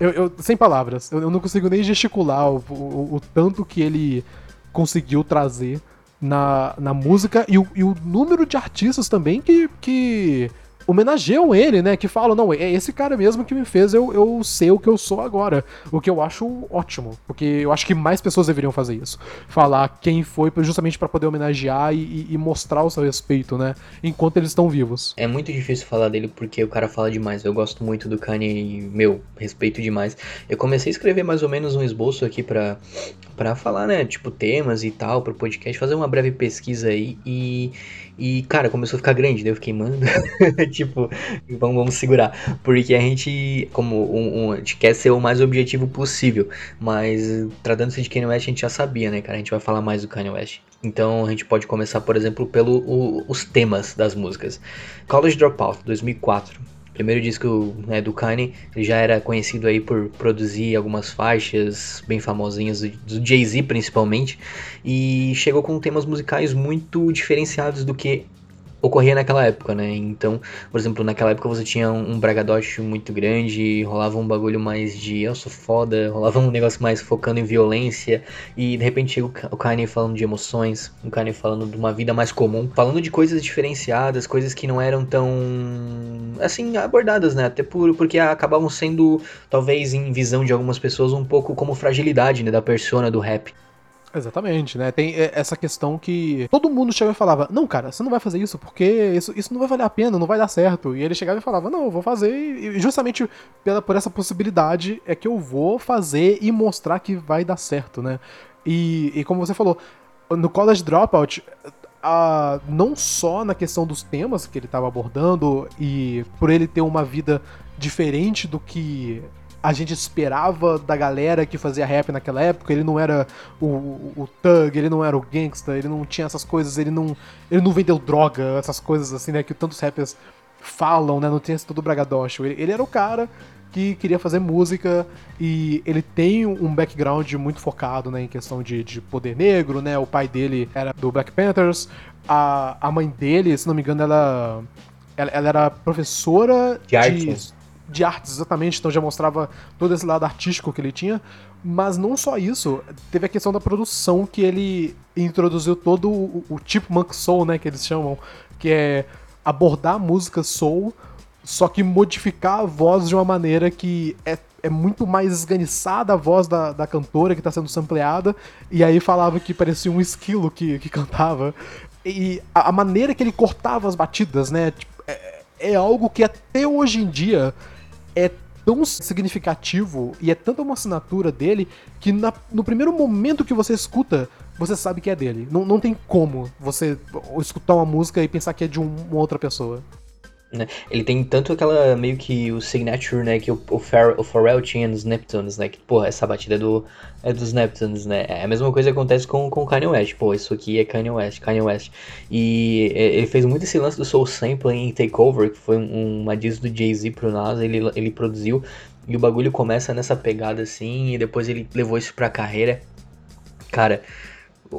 eu, eu, sem palavras, eu, eu, não consigo nem gesticular o, o, o tanto que ele conseguiu trazer na, na música e o, e o número de artistas também que, que homenageiam ele, né? Que falam, não, é esse cara mesmo que me fez eu, eu ser o que eu sou agora. O que eu acho ótimo. Porque eu acho que mais pessoas deveriam fazer isso. Falar quem foi, justamente para poder homenagear e, e, mostrar o seu respeito, né? Enquanto eles estão vivos. É muito difícil falar dele porque o cara fala demais. Eu gosto muito do Kanye meu, respeito demais. Eu comecei a escrever mais ou menos um esboço aqui para para falar, né? Tipo, temas e tal, pro podcast, fazer uma breve pesquisa aí e. E, cara, começou a ficar grande, daí eu fiquei, mano, (laughs) tipo, vamos, vamos segurar. Porque a gente, como um, um, a gente quer ser o mais objetivo possível, mas tratando-se de Kanye West, a gente já sabia, né, cara? A gente vai falar mais do Kanye West. Então a gente pode começar, por exemplo, pelos os temas das músicas. College Dropout, 2004 primeiro disco né, do Kanye, ele já era conhecido aí por produzir algumas faixas bem famosinhas do Jay-Z principalmente, e chegou com temas musicais muito diferenciados do que ocorria naquela época, né? Então, por exemplo, naquela época você tinha um, um bragadote muito grande, rolava um bagulho mais de eu sou foda, rolava um negócio mais focando em violência, e de repente chega o Kanye falando de emoções, o Kanye falando de uma vida mais comum, falando de coisas diferenciadas, coisas que não eram tão assim abordadas, né? Até por, porque acabavam sendo, talvez em visão de algumas pessoas, um pouco como fragilidade né, da persona do rap. Exatamente, né? Tem é, essa questão que todo mundo chegava e falava: Não, cara, você não vai fazer isso porque isso, isso não vai valer a pena, não vai dar certo. E ele chegava e falava: Não, eu vou fazer. E justamente pela, por essa possibilidade é que eu vou fazer e mostrar que vai dar certo, né? E, e como você falou, no College Dropout, a, não só na questão dos temas que ele estava abordando e por ele ter uma vida diferente do que a gente esperava da galera que fazia rap naquela época. Ele não era o, o, o thug, ele não era o gangsta, ele não tinha essas coisas, ele não, ele não vendeu droga, essas coisas assim, né, que tantos rappers falam, né, não tinha esse todo bragadocho. Ele, ele era o cara que queria fazer música e ele tem um background muito focado né, em questão de, de poder negro, né? O pai dele era do Black Panthers, a, a mãe dele, se não me engano, ela, ela, ela era professora de, de artes. De artes, exatamente, então já mostrava todo esse lado artístico que ele tinha. Mas não só isso, teve a questão da produção que ele introduziu todo o, o tipo Monk Soul, né, que eles chamam, que é abordar a música soul só que modificar a voz de uma maneira que é, é muito mais esganiçada a voz da, da cantora que está sendo sampleada, e aí falava que parecia um esquilo que, que cantava. E a, a maneira que ele cortava as batidas, né? Tipo, é, é algo que até hoje em dia é tão significativo e é tanta uma assinatura dele que na, no primeiro momento que você escuta, você sabe que é dele. Não, não tem como você escutar uma música e pensar que é de um, uma outra pessoa. Né? Ele tem tanto aquela meio que o signature, né, que o, Pharrell, o Pharrell tinha nos Neptunes, né, que, porra, essa batida é, do, é dos Neptunes, né, é a mesma coisa acontece com, com Kanye West, pô, isso aqui é Kanye West, Kanye West, e ele fez muito esse lance do Soul Sampling em Takeover, que foi uma diz do Jay-Z pro Nas, ele, ele produziu, e o bagulho começa nessa pegada assim, e depois ele levou isso pra carreira, cara,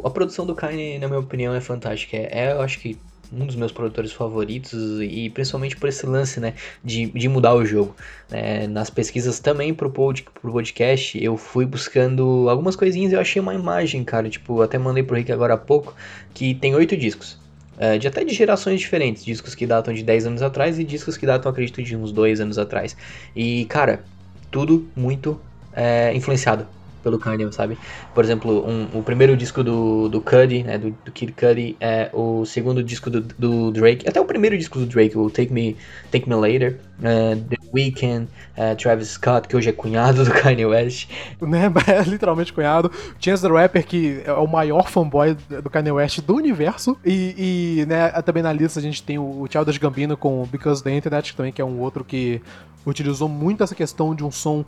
a produção do Kanye, na minha opinião, é fantástica, é eu acho que um dos meus produtores favoritos e principalmente por esse lance, né, de, de mudar o jogo. É, nas pesquisas também pro, pod, pro podcast, eu fui buscando algumas coisinhas e eu achei uma imagem, cara, tipo, até mandei pro Rick agora há pouco, que tem oito discos. É, de até de gerações diferentes, discos que datam de 10 anos atrás e discos que datam, acredito, de uns 2 anos atrás. E, cara, tudo muito é, influenciado pelo Kanye, sabe? Por exemplo, um, o primeiro disco do, do Cudi, né, do, do Kid Cudi, é o segundo disco do, do, Drake, até o primeiro disco do Drake, o Take Me, Take Me Later, uh, The Weeknd, uh, Travis Scott, que hoje é cunhado (laughs) do Kanye West. Né, (laughs) é literalmente cunhado. Chance the Rapper, que é o maior fanboy do Kanye West do universo. E, e né, também na lista a gente tem o Childish Gambino com Because the Internet, também que é um outro que utilizou muito essa questão de um som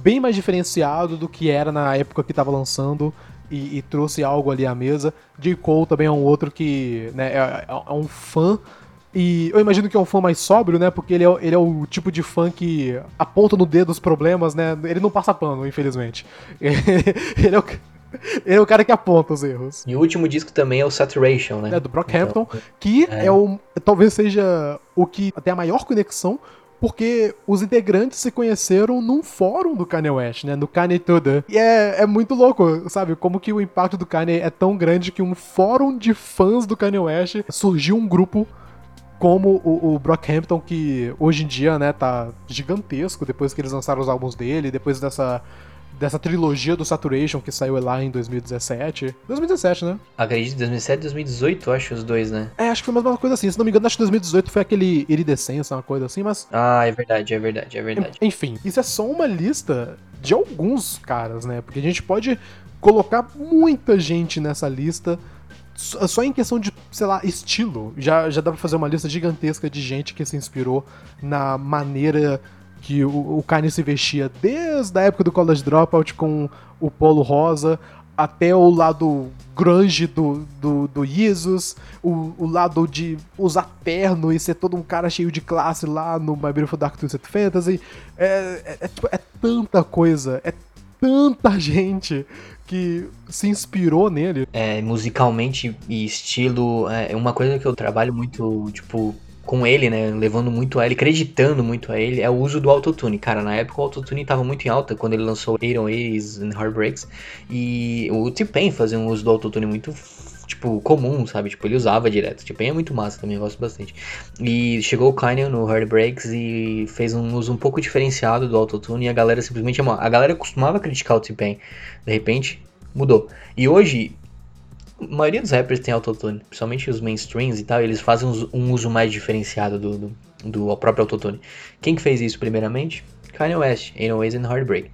bem mais diferenciado do que era na época que estava lançando e, e, trouxe algo ali à mesa. J. Cole também é um outro que né, é, é, um fã. E eu imagino que é um fã mais sóbrio, né? Porque ele é, ele é o tipo de fã que aponta no dedo os problemas, né? Ele não passa pano, infelizmente. (laughs) ele é o. Ele é o cara que aponta os erros. E o último disco também é o Saturation, né? É, do Brockhampton, então, que é. é o. Talvez seja o que tem a maior conexão porque os integrantes se conheceram num fórum do Kanye West, né? No Kanye Toda. E é, é muito louco, sabe? Como que o impacto do Kanye é tão grande que um fórum de fãs do Kanye West surgiu um grupo como o, o Brockhampton, que hoje em dia, né, tá gigantesco depois que eles lançaram os álbuns dele, depois dessa dessa trilogia do Saturation que saiu lá em 2017. 2017, né? Acredito, 2017 2018, acho, os dois, né? É, acho que foi uma coisa assim. Se não me engano, acho que 2018 foi aquele iridescência, uma coisa assim, mas. Ah, é verdade, é verdade, é verdade. Enfim, isso é só uma lista de alguns caras, né? Porque a gente pode colocar muita gente nessa lista só em questão de, sei lá, estilo. Já, já dá pra fazer uma lista gigantesca de gente que se inspirou na maneira que o, o Kanye se vestia desde a época do College Dropout com o polo rosa até o lado grunge do, do, do Jesus, o, o lado de usar terno e ser todo um cara cheio de classe lá no My Beautiful Dark Twisted Fantasy. É, é, é, tipo, é tanta coisa, é tanta (laughs) gente que se inspirou nele. É, musicalmente e estilo, é uma coisa que eu trabalho muito, tipo, com ele, né, levando muito a ele, acreditando muito a ele, é o uso do autotune. Cara, na época o autotune tava muito em alta quando ele lançou Eight on A's and Heartbreaks, e o T-Pain fazia um uso do autotune muito tipo, comum, sabe? Tipo, ele usava direto. T-Pain é muito massa também, eu gosto bastante. E chegou o Kanye no Heartbreaks e fez um uso um pouco diferenciado do autotune e a galera simplesmente amou. A galera costumava criticar o T-Pain. De repente, mudou. E hoje, a maioria dos rappers tem autotune, principalmente os mainstreams e tal, eles fazem um uso mais diferenciado do, do, do próprio autotune. Quem que fez isso primeiramente? Kanye West, Ain't Always in Heartbreak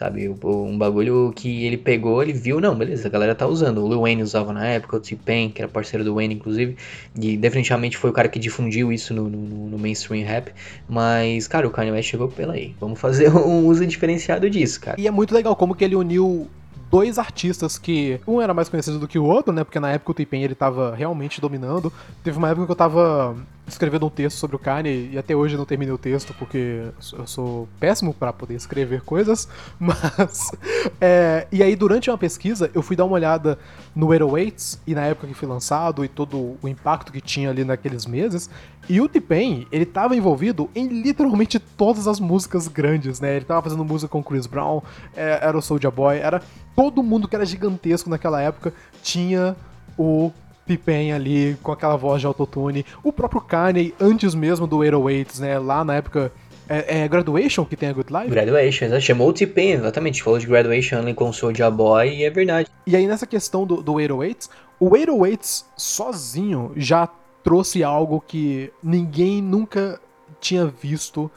sabe? Um bagulho que ele pegou, ele viu, não, beleza, a galera tá usando. O Lil Wayne usava na época, o T-Pain, que era parceiro do Wayne, inclusive, e definitivamente foi o cara que difundiu isso no, no, no, mainstream rap. Mas, cara, o Kanye West chegou pela aí. Vamos fazer (laughs) um uso diferenciado disso, cara. E é muito legal como que ele uniu dois artistas que um era mais conhecido do que o outro, né? Porque na época o T-Pain ele tava realmente dominando. Teve uma época que eu tava escrevendo um texto sobre o Kanye e até hoje não terminei o texto porque eu sou péssimo para poder escrever coisas, (laughs) mas é, e aí durante uma pesquisa eu fui dar uma olhada no 808s e na época que foi lançado e todo o impacto que tinha ali naqueles meses e o T-Pain ele tava envolvido em literalmente todas as músicas grandes, né? Ele tava fazendo música com Chris Brown, é, era o Soulja Boy, era todo mundo que era gigantesco naquela época tinha o Pippen ali com aquela voz de autotune. O próprio Kanye, antes mesmo do 808s, né? Lá na época. É, é, Graduation que tem a Good Life? Graduation, né? chamou o T-Pain, exatamente. Falou de Graduation ali com o Soulja Boy e é verdade. E aí nessa questão do, do 808s, o 808s sozinho já trouxe algo que ninguém nunca tinha visto,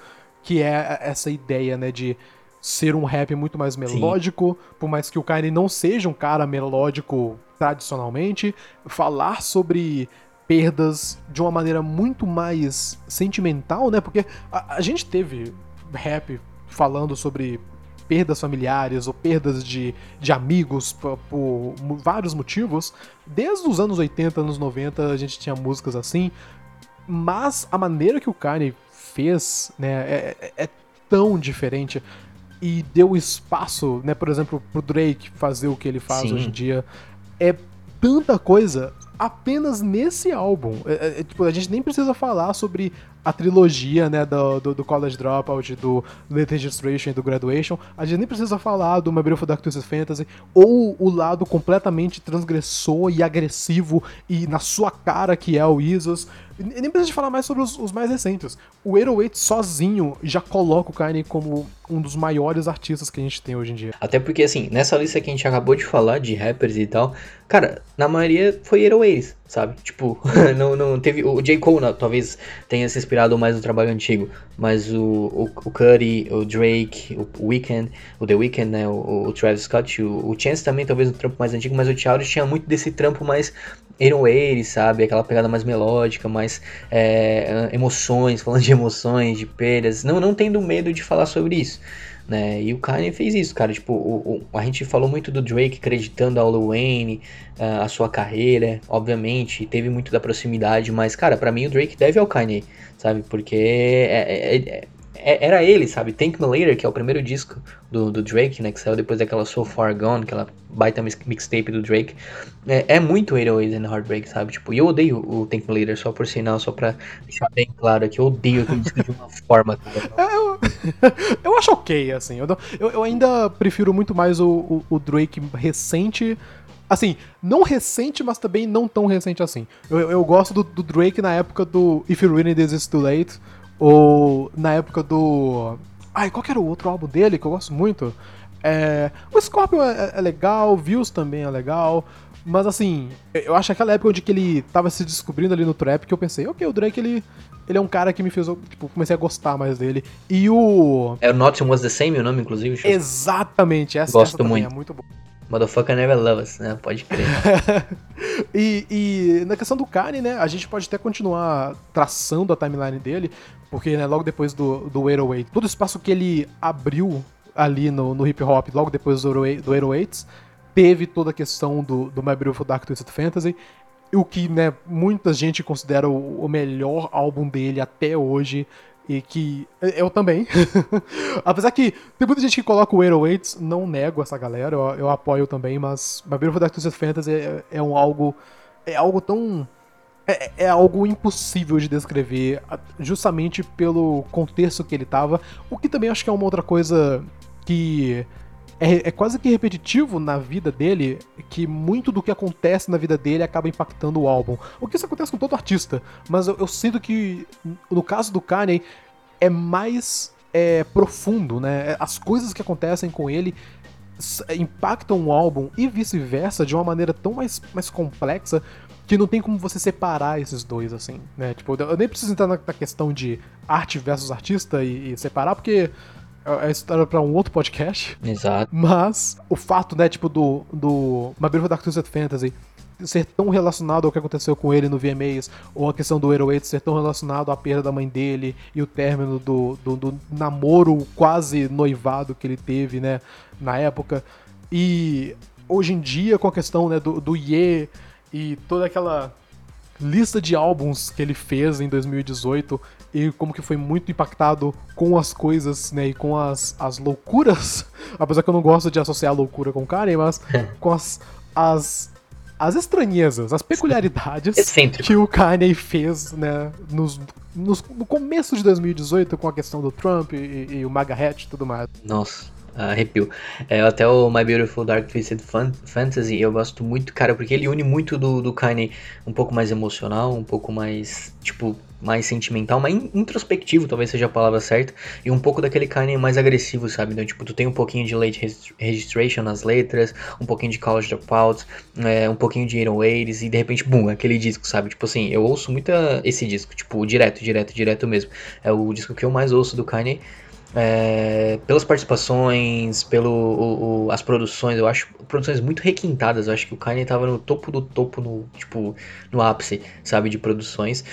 que é essa ideia, né, de ser um rap muito mais melódico, Sim. por mais que o Kanye não seja um cara melódico tradicionalmente, falar sobre perdas de uma maneira muito mais sentimental, né? Porque a, a gente teve rap falando sobre perdas familiares ou perdas de, de amigos por, por, vários motivos. Desde os anos 80, anos 90, a gente tinha músicas assim. Mas a maneira que o Kanye fez, né, é, é, é tão diferente e deu espaço, né, por exemplo, pro Drake fazer o que ele faz Sim. hoje em dia é tanta coisa apenas nesse álbum. É, é, é, tipo, a gente nem precisa falar sobre a trilogia, né, do, do, do College Dropout, do Late Registration e do Graduation. A gente nem precisa falar do My Beautiful Dark Twisted Fantasy, ou o lado completamente transgressor e agressivo e na sua cara que é o Isos. Nem precisa falar mais sobre os, os mais recentes. O 808 sozinho já coloca o Kanye como um dos maiores artistas que a gente tem hoje em dia. Até porque, assim, nessa lista que a gente acabou de falar, de rappers e tal, cara, na maioria foi 808s, sabe? Tipo, (laughs) não, não teve. O J. Cole não, talvez tenha se inspirado mais no trabalho antigo, mas o, o, o Curry, o Drake, o Weeknd, o The Weeknd, né? O, o Travis Scott, o, o Chance também, talvez no trampo mais antigo, mas o Charles tinha muito desse trampo mais Airways, sabe? Aquela pegada mais melódica, mais é, emoções, falando de emoções, de perdas, não, não tendo medo de falar sobre isso. Né? E o Kanye fez isso, cara. Tipo, o, o, a gente falou muito do Drake acreditando ao Lil Wayne, uh, a sua carreira, obviamente, teve muito da proximidade, mas, cara, para mim o Drake deve ao Kanye, sabe? Porque é, é, é é, era ele, sabe? Thank Me Later, que é o primeiro disco do, do Drake, né? Que saiu depois daquela So Far Gone, aquela baita mixtape do Drake. É, é muito Heroes and Heartbreak, sabe? Tipo, e eu odeio o Thank Me Later, só por sinal, só pra deixar bem claro aqui. Eu odeio aquele disco de uma (laughs) forma. É, eu, (laughs) eu acho ok, assim. Eu, eu, eu ainda prefiro muito mais o, o, o Drake recente assim, não recente, mas também não tão recente assim. Eu, eu gosto do, do, Drake na época do If You Really This Is Too Late, ou na época do. Ai, qual que era o outro álbum dele que eu gosto muito? É... O Scorpion é, é legal, Views também é legal. Mas assim, eu acho aquela época onde que ele tava se descobrindo ali no trap que eu pensei, ok, o Drake ele, ele é um cara que me fez, tipo, comecei a gostar mais dele. E o. É o Nothing Was the Same o nome, inclusive? Exatamente, essa, Gosto essa muito. é muito boa. Motherfucker never love us, né? Pode crer. (laughs) e, e, na questão do Kanye, né? A gente pode até continuar traçando a timeline dele, porque né, logo depois do, do 808, todo o espaço que ele abriu ali no, no hip hop, logo depois do, do 808s, teve toda a questão do, do My Beautiful Dark Twisted Fantasy, o que né, muita gente considera o, o melhor álbum dele até hoje. E que eu também. (laughs) Apesar que tem muita gente que coloca o 808, não nego essa galera, eu, eu apoio também, mas My Beautiful Dark Twisted Fantasy é, é um algo. É algo tão. É, é, algo impossível de descrever, justamente pelo contexto que ele tava. O que também acho que é uma outra coisa que é, é, quase que repetitivo na vida dele, que muito do que acontece na vida dele acaba impactando o álbum. O que isso acontece com todo artista, mas eu, eu sinto que no caso do Kanye é mais é, profundo, né? As coisas que acontecem com ele impactam o álbum e vice-versa de uma maneira tão mais, mais complexa que não tem como você separar esses dois, assim, né? Tipo, eu nem preciso entrar na, na questão de arte versus artista e, e separar, porque é história para um outro podcast. Exato. Mas o fato, né, tipo, do, do My Beautiful Dark Twisted Fantasy ser tão relacionado ao que aconteceu com ele no VMAs, ou a questão do Hero 8 ser tão relacionado à perda da mãe dele e o término do, do, do namoro quase noivado que ele teve, né, na época. E hoje em dia, com a questão né, do, do Ye e toda aquela lista de álbuns que ele fez em 2018 e como que foi muito impactado com as coisas, né, e com as, as loucuras, (laughs) apesar que eu não gosto de associar loucura com Karen, mas com as, as as estranhezas, as peculiaridades Excêntrico. que o Kanye fez, né, nos, nos, no começo de 2018 com a questão do Trump e, e o MAGA hat e tudo mais. Nossa, arrepio. É, até o My Beautiful Dark Twisted Fan- Fantasy eu gosto muito, cara, porque ele une muito do, do Kanye um pouco mais emocional, um pouco mais, tipo, mais sentimental, mais in- introspectivo, talvez seja a palavra certa, e um pouco daquele Kanye mais agressivo, sabe? Então, tipo, tu tem um pouquinho de Late Regist- Registration nas letras, um pouquinho de College Dropouts, é, um pouquinho de 808s, e de repente, bum, aquele disco, sabe? Tipo assim, eu ouço muito esse disco, tipo, direto, direto, direto mesmo. É o disco que eu mais ouço do Kanye, é, pelas participações, pelo o- o- as produções, eu acho produções muito requintadas. Eu acho que o Kanye tava no topo do topo, no tipo no ápice, sabe, de produções.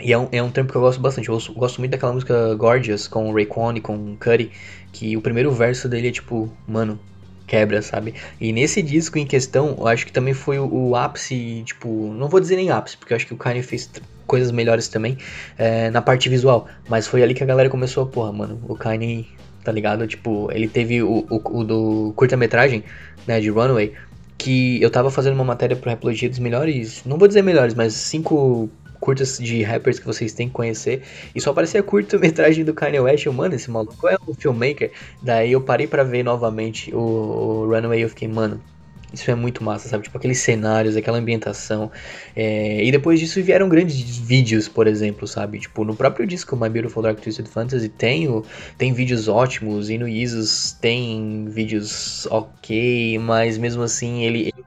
E é um, é um trampo que eu gosto bastante. Eu gosto muito daquela música Gorgeous com o Raycon e com o Cuddy, que o primeiro verso dele é tipo, mano, quebra, sabe? E nesse disco em questão, eu acho que também foi o, o ápice, tipo, não vou dizer nem ápice, porque eu acho que o Kanye fez coisas melhores também é, na parte visual, mas foi ali que a galera começou a, porra, mano, o Kanye, tá ligado? Tipo, ele teve o, o, o do curta-metragem, né, de Runaway, que eu tava fazendo uma matéria pro Rapologia dos melhores, não vou dizer melhores, mas cinco curtas de rappers que vocês têm que conhecer, e só aparecia curta-metragem do Kanye West, eu, mano, esse maluco é um filmmaker, daí eu parei pra ver novamente o, o Runaway e eu fiquei, mano, isso é muito massa, sabe? Tipo, aqueles cenários, aquela ambientação. É, E depois disso vieram grandes vídeos, por exemplo, sabe? Tipo, no próprio disco My Beautiful Dark Twisted Fantasy tem, o, tem vídeos ótimos, e no Isus tem vídeos ok, mas mesmo assim ele. ele-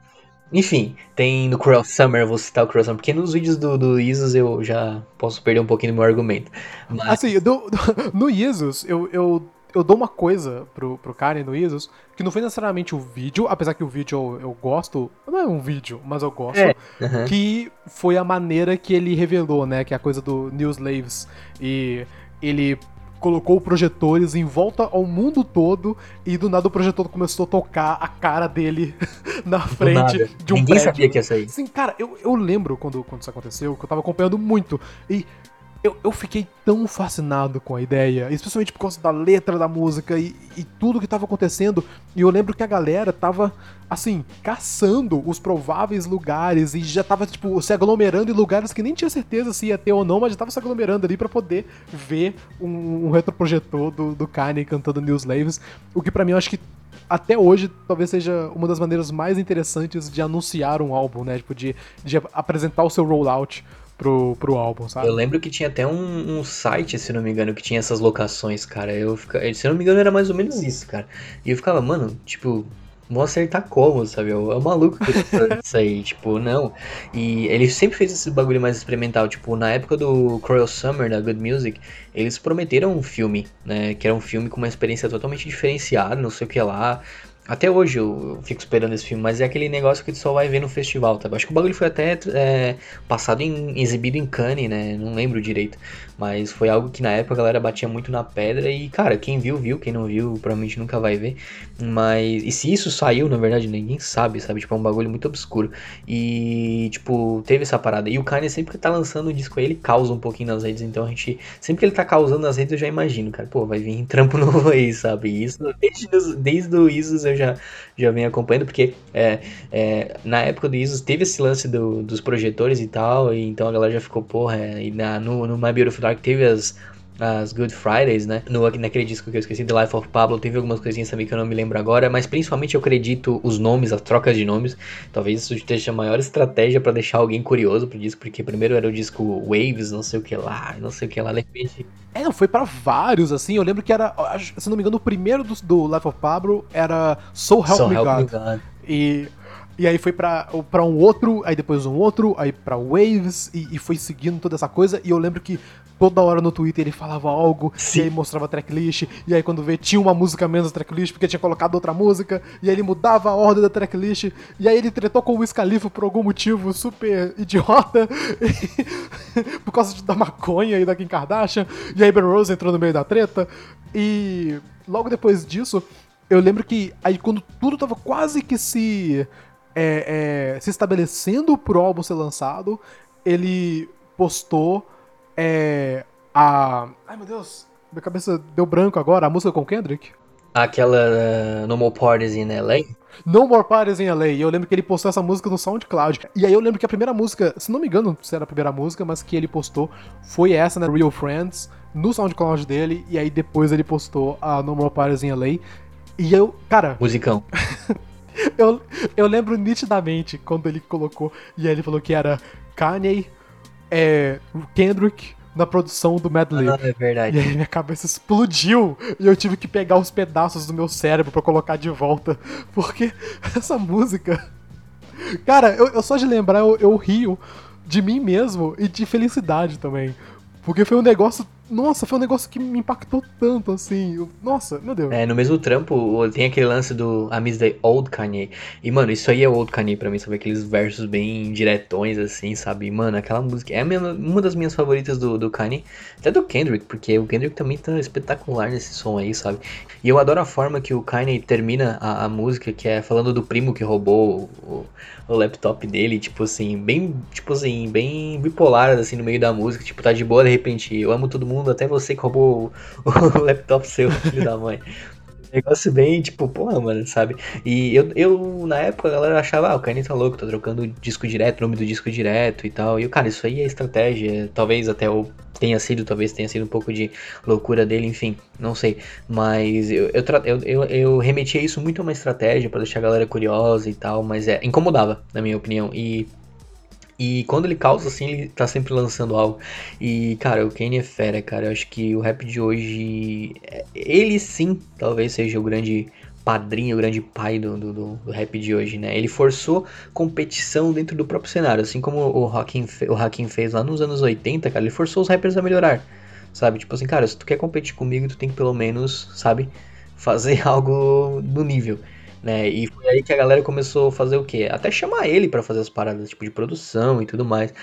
Enfim, tem no Cruel Summer, eu vou citar o Cruel Summer, porque nos vídeos do, do Isus eu já posso perder um pouquinho do meu argumento. Mas, Assim, do- do- (laughs) no Isus, eu, eu, eu dou uma coisa pro, pro Karen no Isus, que não foi necessariamente o vídeo, apesar que o vídeo eu, eu gosto, não é um vídeo, mas eu gosto, É, aham. que foi a maneira que ele revelou, né, que é a coisa do New Slaves, e ele colocou projetores em volta ao mundo todo, e do nada o projetor começou a tocar a cara dele (laughs) na frente de um Ninguém prédio. sabia que ia sair. Sim, cara, eu, eu lembro quando, quando isso aconteceu, que eu tava acompanhando muito. E eu, eu fiquei tão fascinado com a ideia, especialmente por causa da letra da música e, e tudo que tava acontecendo. E eu lembro que a galera tava, assim, caçando os prováveis lugares e já tava, tipo, se aglomerando em lugares que nem tinha certeza se ia ter ou não, mas já tava se aglomerando ali pra poder ver um, um retroprojetor do, do Kanye cantando New Slaves. O que pra mim eu acho que até hoje talvez seja uma das maneiras mais interessantes de anunciar um álbum, né? Tipo, de, de apresentar o seu rollout pro, pro álbum, sabe? Eu lembro que tinha até um, um site, se não me engano, que tinha essas locações, cara. Eu fica... Se não me engano, era mais ou menos isso, cara. E eu ficava, mano, tipo, vou acertar como, sabe? É o maluco que tá isso aí, (laughs) tipo, não. E ele sempre fez esse bagulho mais experimental. Tipo, na época do Cruel Summer, da Good Music, eles prometeram um filme, né? Que era um filme com uma experiência totalmente diferenciada, não sei o que lá. Até hoje eu fico esperando esse filme, mas é aquele negócio que tu só vai ver no festival, tá? Acho que o bagulho foi até é, passado em. exibido em Cannes, né? Não lembro direito. Mas foi algo que na época a galera batia muito na pedra e, cara, quem viu, viu, quem não viu, provavelmente nunca vai ver. Mas. E se isso saiu, na verdade, ninguém sabe, sabe? Tipo, é um bagulho muito obscuro. E, tipo, teve essa parada. E o Kanye sempre que tá lançando o disco aí, ele causa um pouquinho nas redes. Então a gente. Sempre que ele tá causando nas redes, eu já imagino, cara, pô, vai vir (laughs) trampo novo aí, sabe? E isso, desde, desde o Isus eu já, já venho acompanhando, porque é, é, na época do Isus teve esse lance do- dos projetores e tal, e então a galera já ficou, porra, é, e na, no, no My Beautiful Dark teve as, as Good Fridays, né? No, naquele disco que eu esqueci, The Life of Pablo, teve algumas coisinhas também que eu não me lembro agora, mas principalmente eu acredito os nomes, as trocas de nomes. Talvez isso seja a maior estratégia pra deixar alguém curioso pro disco, porque primeiro era o disco Waves, não sei o que lá, não sei o que lá, de repente. É, não, foi pra vários, assim. Eu lembro que era, se não me engano, o primeiro do, do Life of Pablo era So Help So Me Help God. Me God. E E aí foi pra, pra um outro, aí depois um outro, aí pra Waves, e, e foi seguindo toda essa coisa. E eu lembro que toda hora no Twitter ele falava algo, Sim. e aí mostrava tracklist, e aí quando vê tinha uma música menos tracklist, porque tinha colocado outra música, e aí ele mudava a ordem da tracklist, e aí ele tretou com o Wiz Khalifa por algum motivo super idiota, (laughs) por causa da maconha e da Kim Kardashian, e aí Ben Rose entrou no meio da treta, e logo depois disso, eu lembro que aí quando tudo tava quase que se, é, é, se estabelecendo pro álbum ser lançado, ele postou é, a. Ai meu Deus, minha cabeça deu branco agora, a música com Kendrick. Aquela uh, No More Parties in LA? No More Parties in LA. E eu lembro que ele postou essa música no SoundCloud. E aí eu lembro que a primeira música, se não me engano se era a primeira música, mas que ele postou foi essa, né? Real Friends, no SoundCloud dele. E aí depois ele postou a No More Parties in LA. E eu, cara, Musicão. (laughs) eu, eu lembro nitidamente quando ele colocou. E aí ele falou que era Kanye, é, Kendrick na produção do Medley. Ah, é verdade. E aí minha cabeça explodiu e eu tive que pegar os pedaços do meu cérebro pra colocar de volta. Porque (laughs) essa música. Cara, eu, eu só de lembrar eu, eu rio de mim mesmo e de felicidade também. Porque foi um negócio. Nossa, foi um negócio que me impactou tanto, assim. Eu- Nossa, meu Deus. É, no mesmo trampo tem aquele lance do I Miss Old Kanye. E, mano, isso aí é Old Kanye pra mim, sabe? Aqueles versos bem diretões, assim, sabe? Mano, aquela música é a minha- uma das minhas favoritas do, do Kanye. Até do Kendrick, porque o Kendrick também tá espetacular nesse som aí, sabe? E eu adoro a forma que o Kanye termina a, a música, que é falando do primo que roubou o, o laptop dele, tipo assim, bem, tipo assim, bem bipolar, assim, no meio da música. Tipo, tá de boa, de repente, eu amo todo mundo, até você que roubou o, (laughs) o laptop seu, filho da mãe. Negócio bem, tipo, porra, mano, sabe? E eu, eu, na época, a galera achava, ah, o Kanye tá louco, tá trocando disco direto, nome do disco direto e tal. E, eu, cara, isso aí é estratégia. Talvez até o tenha sido, talvez tenha sido um pouco de loucura dele, enfim, não sei. Mas eu, eu, eu, eu, eu remetia isso muito a uma estratégia pra deixar a galera curiosa e tal, mas é, incomodava, na minha opinião. E. E quando ele causa, assim, ele tá sempre lançando algo. E, cara, o Kanye é fera, cara. Eu acho que o rap de hoje. Ele sim, talvez seja o grande padrinho, o grande pai do, do, do- do rap de hoje, né? Ele forçou competição dentro do próprio cenário. Assim como o Hakim, o Hakim fez lá nos anos 80, cara. Ele forçou os rappers a melhorar. Sabe? Tipo assim, cara, se tu quer competir comigo, tu tem que pelo menos, sabe? Fazer (laughs) algo no nível né? E foi aí que a galera começou a fazer o quê? Até chamar ele pra fazer as paradas, tipo, de produção e tudo mais.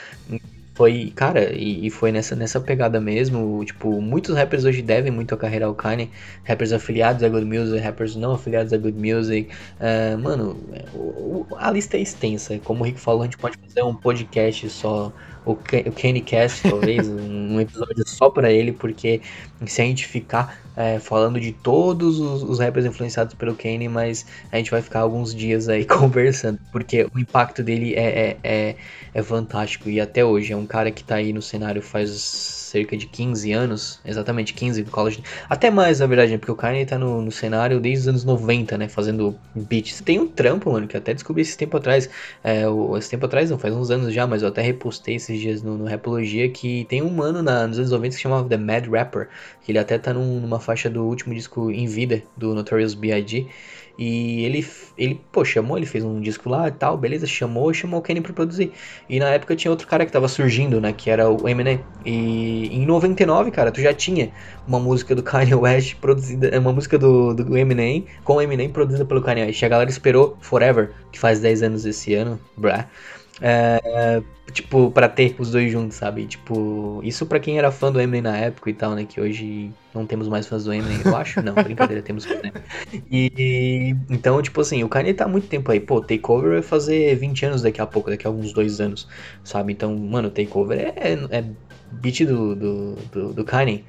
Foi, cara, e, e foi nessa, nessa pegada mesmo. Tipo, muitos rappers hoje devem muito a carreira ao Kanye. Rappers afiliados a Good Music, rappers não afiliados a Good Music. Ah, mano, o- a lista é extensa. Como o Rick falou, a gente pode fazer um podcast só. O, o Kanye Cast, talvez, um episódio só pra ele, porque se a gente ficar é, falando de todos os, os rappers influenciados pelo Kanye, mas a gente vai ficar alguns dias aí (laughs) conversando, porque o impacto dele é, é, é, é fantástico. E até hoje é um cara que tá aí no cenário faz cerca de 15 anos, exatamente 15 do college, até mais na verdade, né, porque o Kanye tá no, no cenário desde os anos 90, né, fazendo beats. Tem um trampo, mano, que eu até descobri esse tempo atrás, é, o- esse tempo atrás não, faz uns anos já, mas eu até repostei esses dias no, no Rapologia, que tem um mano na, nos anos 90 que se chamava The Mad Rapper, que ele até tá num- numa faixa do último disco Em Vida, do Notorious B.I.G., e ele, ele, pô, chamou, ele fez um disco lá e tal, beleza, chamou chamou o Kenny pra produzir. E na época tinha outro cara que tava surgindo, né, que era o Eminem. E em 99, cara, tu já tinha uma música do Kanye West produzida, é uma música do, do Eminem, com o Eminem produzida pelo Kanye West. E a galera esperou Forever, que faz 10 anos esse ano, brá. É, tipo, pra ter os dois juntos, sabe? Tipo, isso pra quem era fã do Eminem na época e tal, né? Que hoje não temos mais fãs do Eminem, eu acho. Não, (laughs) brincadeira, temos fãs, né? E então, tipo assim, o Kanye tá há muito tempo aí. Pô, Takeover vai fazer 20 anos daqui a pouco, daqui a alguns dois anos, sabe? Então, mano, Takeover é, é beat do, do, do, do Kanye.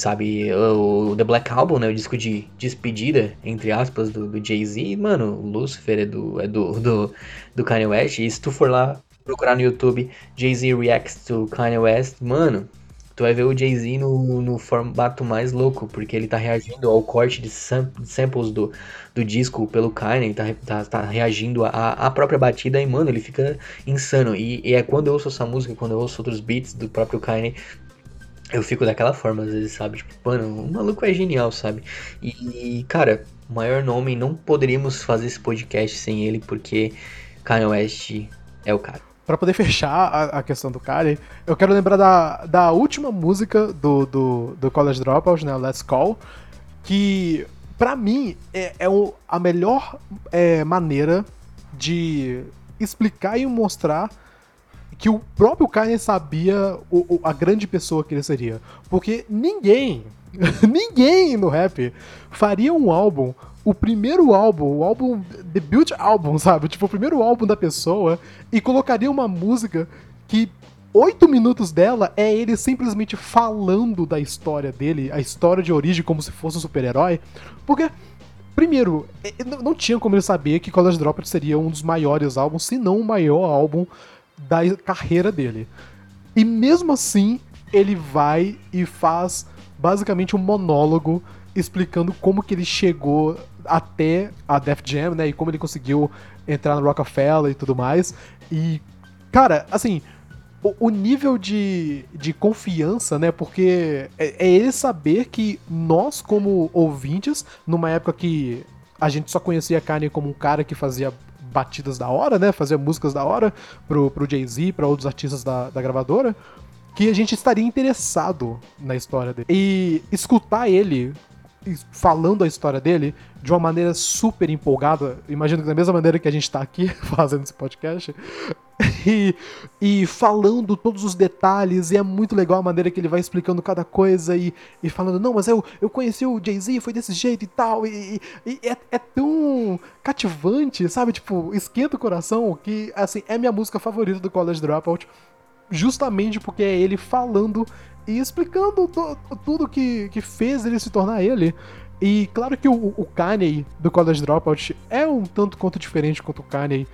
Sabe, o The Black Album, né, o disco de despedida, entre aspas, do, do Jay-Z, mano, Lucifer é do, é do, do, do Kanye West, e se tu for lá procurar no YouTube Jay-Z Reacts to Kanye West, mano, tu vai ver o Jay-Z no, no formato mais louco, porque ele tá reagindo ao corte de sam- samples do, do disco pelo Kanye, tá, tá, tá reagindo à própria batida e, mano, ele fica insano. E, e é quando eu ouço essa música, quando eu ouço outros beats do próprio Kanye, eu fico daquela forma, às vezes, sabe? Tipo, mano, o maluco é genial, sabe? E, cara, maior nome, não poderíamos fazer esse podcast sem ele, porque Kanye West é o cara. Pra poder fechar a, a questão do Kanye, eu quero lembrar da, da última música do, do, do College Dropout, né? Let's Call, que pra mim é, é o, a melhor é, maneira de explicar e mostrar que o próprio Kanye sabia o, o, a grande pessoa que ele seria. Porque ninguém, (laughs) ninguém no rap faria um álbum, o primeiro álbum, o álbum, debut álbum, sabe? Tipo, o primeiro álbum da pessoa e colocaria uma música que oito minutos dela é ele simplesmente falando da história dele, a história de origem como se fosse um super-herói. Porque, primeiro, não tinha como ele saber que College Dropout seria um dos maiores álbuns, se não o maior álbum da carreira dele. E mesmo assim, ele vai e faz basicamente um monólogo explicando como que ele chegou até a Def Jam, né? E como ele conseguiu entrar no Rockefeller e tudo mais. E, cara, assim, o, o nível de, de confiança, né? Porque é, é ele saber que nós, como ouvintes, numa época que a gente só conhecia Kanye como um cara que fazia batidas da hora, né? Fazer músicas da hora pro, pro Jay-Z, para outros artistas da, da gravadora, que a gente estaria interessado na história dele. E escutar ele falando a história dele de uma maneira super empolgada, imagino que da mesma maneira que a gente tá aqui (laughs) fazendo esse podcast, e, e falando todos os detalhes, e é muito legal a maneira que ele vai explicando cada coisa e, e falando, não, mas eu, eu conheci o Jay-Z, foi desse jeito e tal, e, e é, é tão cativante, sabe? Tipo, esquenta o coração que, assim, é minha música favorita do College Dropout, justamente porque é ele falando e explicando tudo que, que fez ele se tornar ele. E claro que o, o Kanye do College Dropout é um tanto quanto diferente quanto o Kanye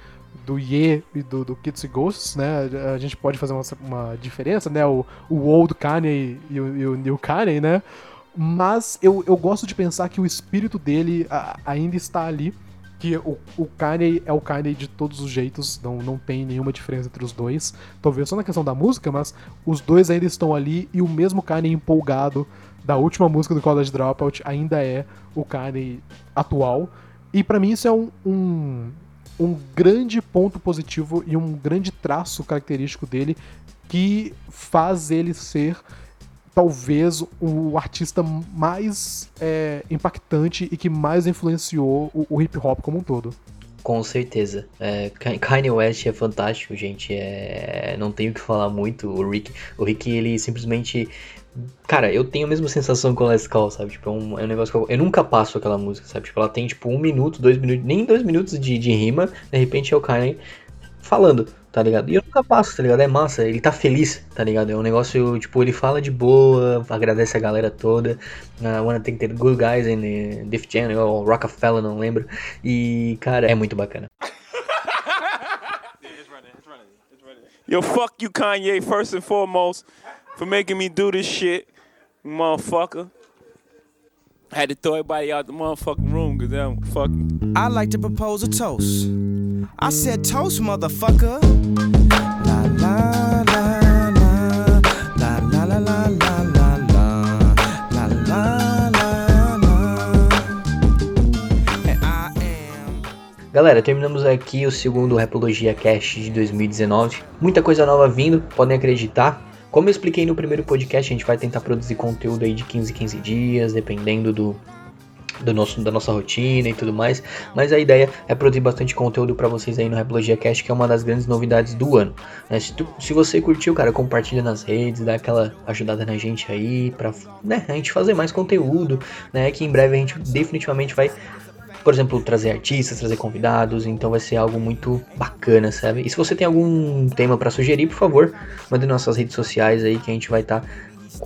do Ye e do, do Kids e Ghosts, né? A gente pode fazer uma, uma diferença, né? O, o old Kanye e o, e o new Kanye, né? Mas eu, eu gosto de pensar que o espírito dele a, ainda está ali que o, o Kanye é o Kanye de todos os jeitos, não, não tem nenhuma diferença entre os dois. Talvez só na questão da música, mas os dois ainda estão ali e o mesmo Kanye empolgado da última música do College Dropout ainda é o Kanye atual. E para mim isso é um, um, um grande ponto positivo e um grande traço característico dele que faz ele ser talvez o artista mais é, impactante e que mais influenciou o, o, hip hop como um todo. Com certeza. É, Kanye West é fantástico, gente. É, não tenho o que falar muito. O Rick, o Rick, ele simplesmente. Cara, eu tenho a mesma sensação com o Call, sabe? Tipo, é um, é um negócio que eu, eu, nunca passo aquela música, sabe? Tipo, ela tem, tipo, um minuto, dois minutos, nem dois minutos de, de rima, de repente é o Kanye falando tá ligado? E eu nunca passo, tá ligado? É massa, ele tá feliz, tá ligado? É um negócio, tipo, ele fala de boa, agradece a galera toda. Uh, wanna thank the good guys in the Diff Channel, ou Rockefeller, não lembro. E, cara, é muito bacana. (laughs) Yo, fuck you, Kanye, first and foremost, for making me do this shit, motherfucker. Had to throw everybody out the motherfucking room because I'm fucking. I like to propose a toast. I said toast, motherfucker. La la la. Galera, terminamos aqui o segundo Rapologia Cast de 2019. Muita coisa nova vindo, podem acreditar. Como eu expliquei no primeiro podcast, a gente vai tentar produzir conteúdo aí de 15 em 15 dias, dependendo do, do nosso, da nossa rotina e tudo mais. Mas a ideia é produzir bastante conteúdo para vocês aí no Replogia Cast, que é uma das grandes novidades do ano. Né? Se, tu, se você curtiu, cara, compartilha nas redes, dá aquela ajudada na gente aí pra né, a gente fazer mais conteúdo, né? Que em breve a gente definitivamente vai por exemplo, trazer artistas, trazer convidados, então vai ser algo muito bacana, sabe? E se você tem algum tema para sugerir, por favor, mande nas nossas redes sociais aí que a gente vai estar tá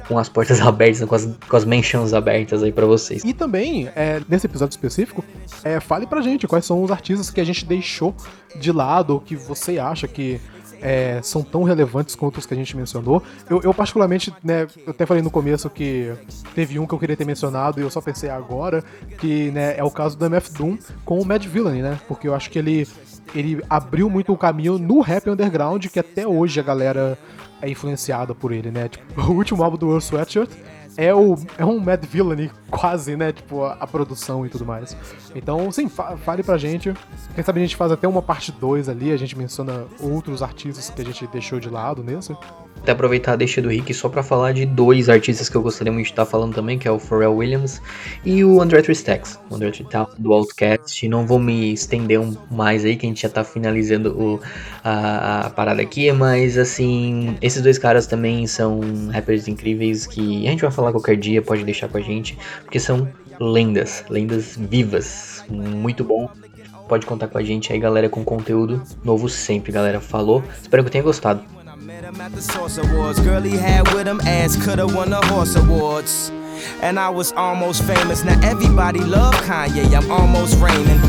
com as portas (laughs) abertas, com as, com as mentions abertas aí para vocês. E também, é, nesse episódio específico, é, fale pra gente quais são os artistas que a gente deixou de lado, ou que você acha que é, são tão relevantes quanto os que a gente mencionou. Eu, eu, particularmente, né, eu até falei no começo que teve um que eu queria ter mencionado e eu só pensei agora, que né, é o caso do MF Doom com o Mad Villain, né? Porque eu acho que ele, ele abriu muito o caminho no rap underground, que até hoje a galera é influenciada por ele, né? Tipo, (laughs) o último álbum do Earl Sweatshirt é, o, é um Mad Villain quase, né? Tipo, a, a produção e tudo mais. Então, sim, fa fale pra gente. Quem sabe a gente faz até uma parte 2 ali, a gente menciona outros artistas que a gente deixou de lado nesse. Até aproveitar a deixa do Rick só para falar de dois artistas que eu gostaria muito de estar falando também, que é o Pharrell Williams e o André Tristex, o André Tristex do Outcast. Não vou me estender um mais aí, que a gente já tá finalizando o, a, a, parada aqui, mas assim, esses dois caras também são rappers incríveis que a gente vai falar qualquer dia, pode deixar com a gente, porque são lendas, lendas vivas. Muito bom. Pode contar com a gente aí, galera, com conteúdo novo sempre, galera. Falou. Espero que tenha gostado. At the Source Awards. Girl he had with him ass coulda won the Horse Awards. And I was almost famous. Now everybody love Kanye. I'm almost reigning.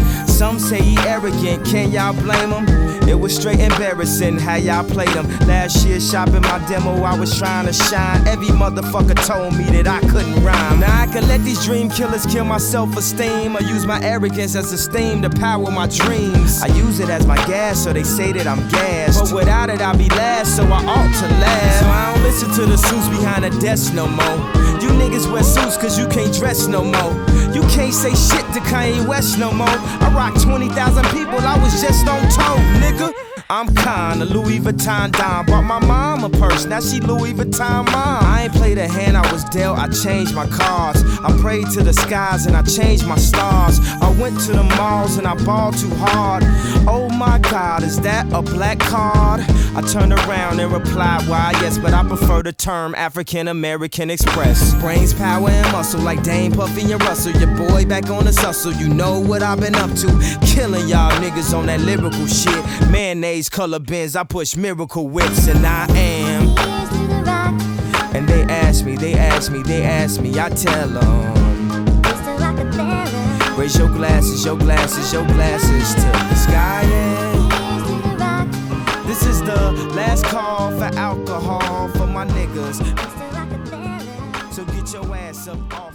Some say he arrogant. Can y'all blame him? It was straight embarrassing how y'all played them. Last year, shopping my demo, I was trying to shine. Every motherfucker told me that I couldn't rhyme. Now I can let these dream killers kill my self esteem. or use my arrogance as a steam to power my dreams. I use it as my gas, so they say that I'm gassed. But without it, I'll be last, so I ought to last. So I don't listen to the suits behind the desk no more. You niggas wear suits cause you can't dress no more. You can't say shit to Kanye West no more. I rock 20,000 people, I was just on tour, nigga. I'm kinda Louis Vuitton Don. Bought my mom a purse, now she Louis Vuitton mom. I ain't played a hand I was dealt, I changed my cards. I prayed to the skies and I changed my stars. I went to the malls and I balled too hard. Oh my god, is that a black card? I turned around and replied, why yes, but I prefer the term African American Express. Brains, power, and muscle like Dane Puffy and Russell. Your boy back on the hustle, you know what I've been up to. Killing y'all niggas on that lyrical shit. Mayonnaise color bins, I push miracle whips, and I am. And they ask me, they ask me, they ask me, I tell them. Raise your glasses, your glasses, your glasses to the sky. Yeah. This is the last call for alcohol for my niggas. So get your ass up.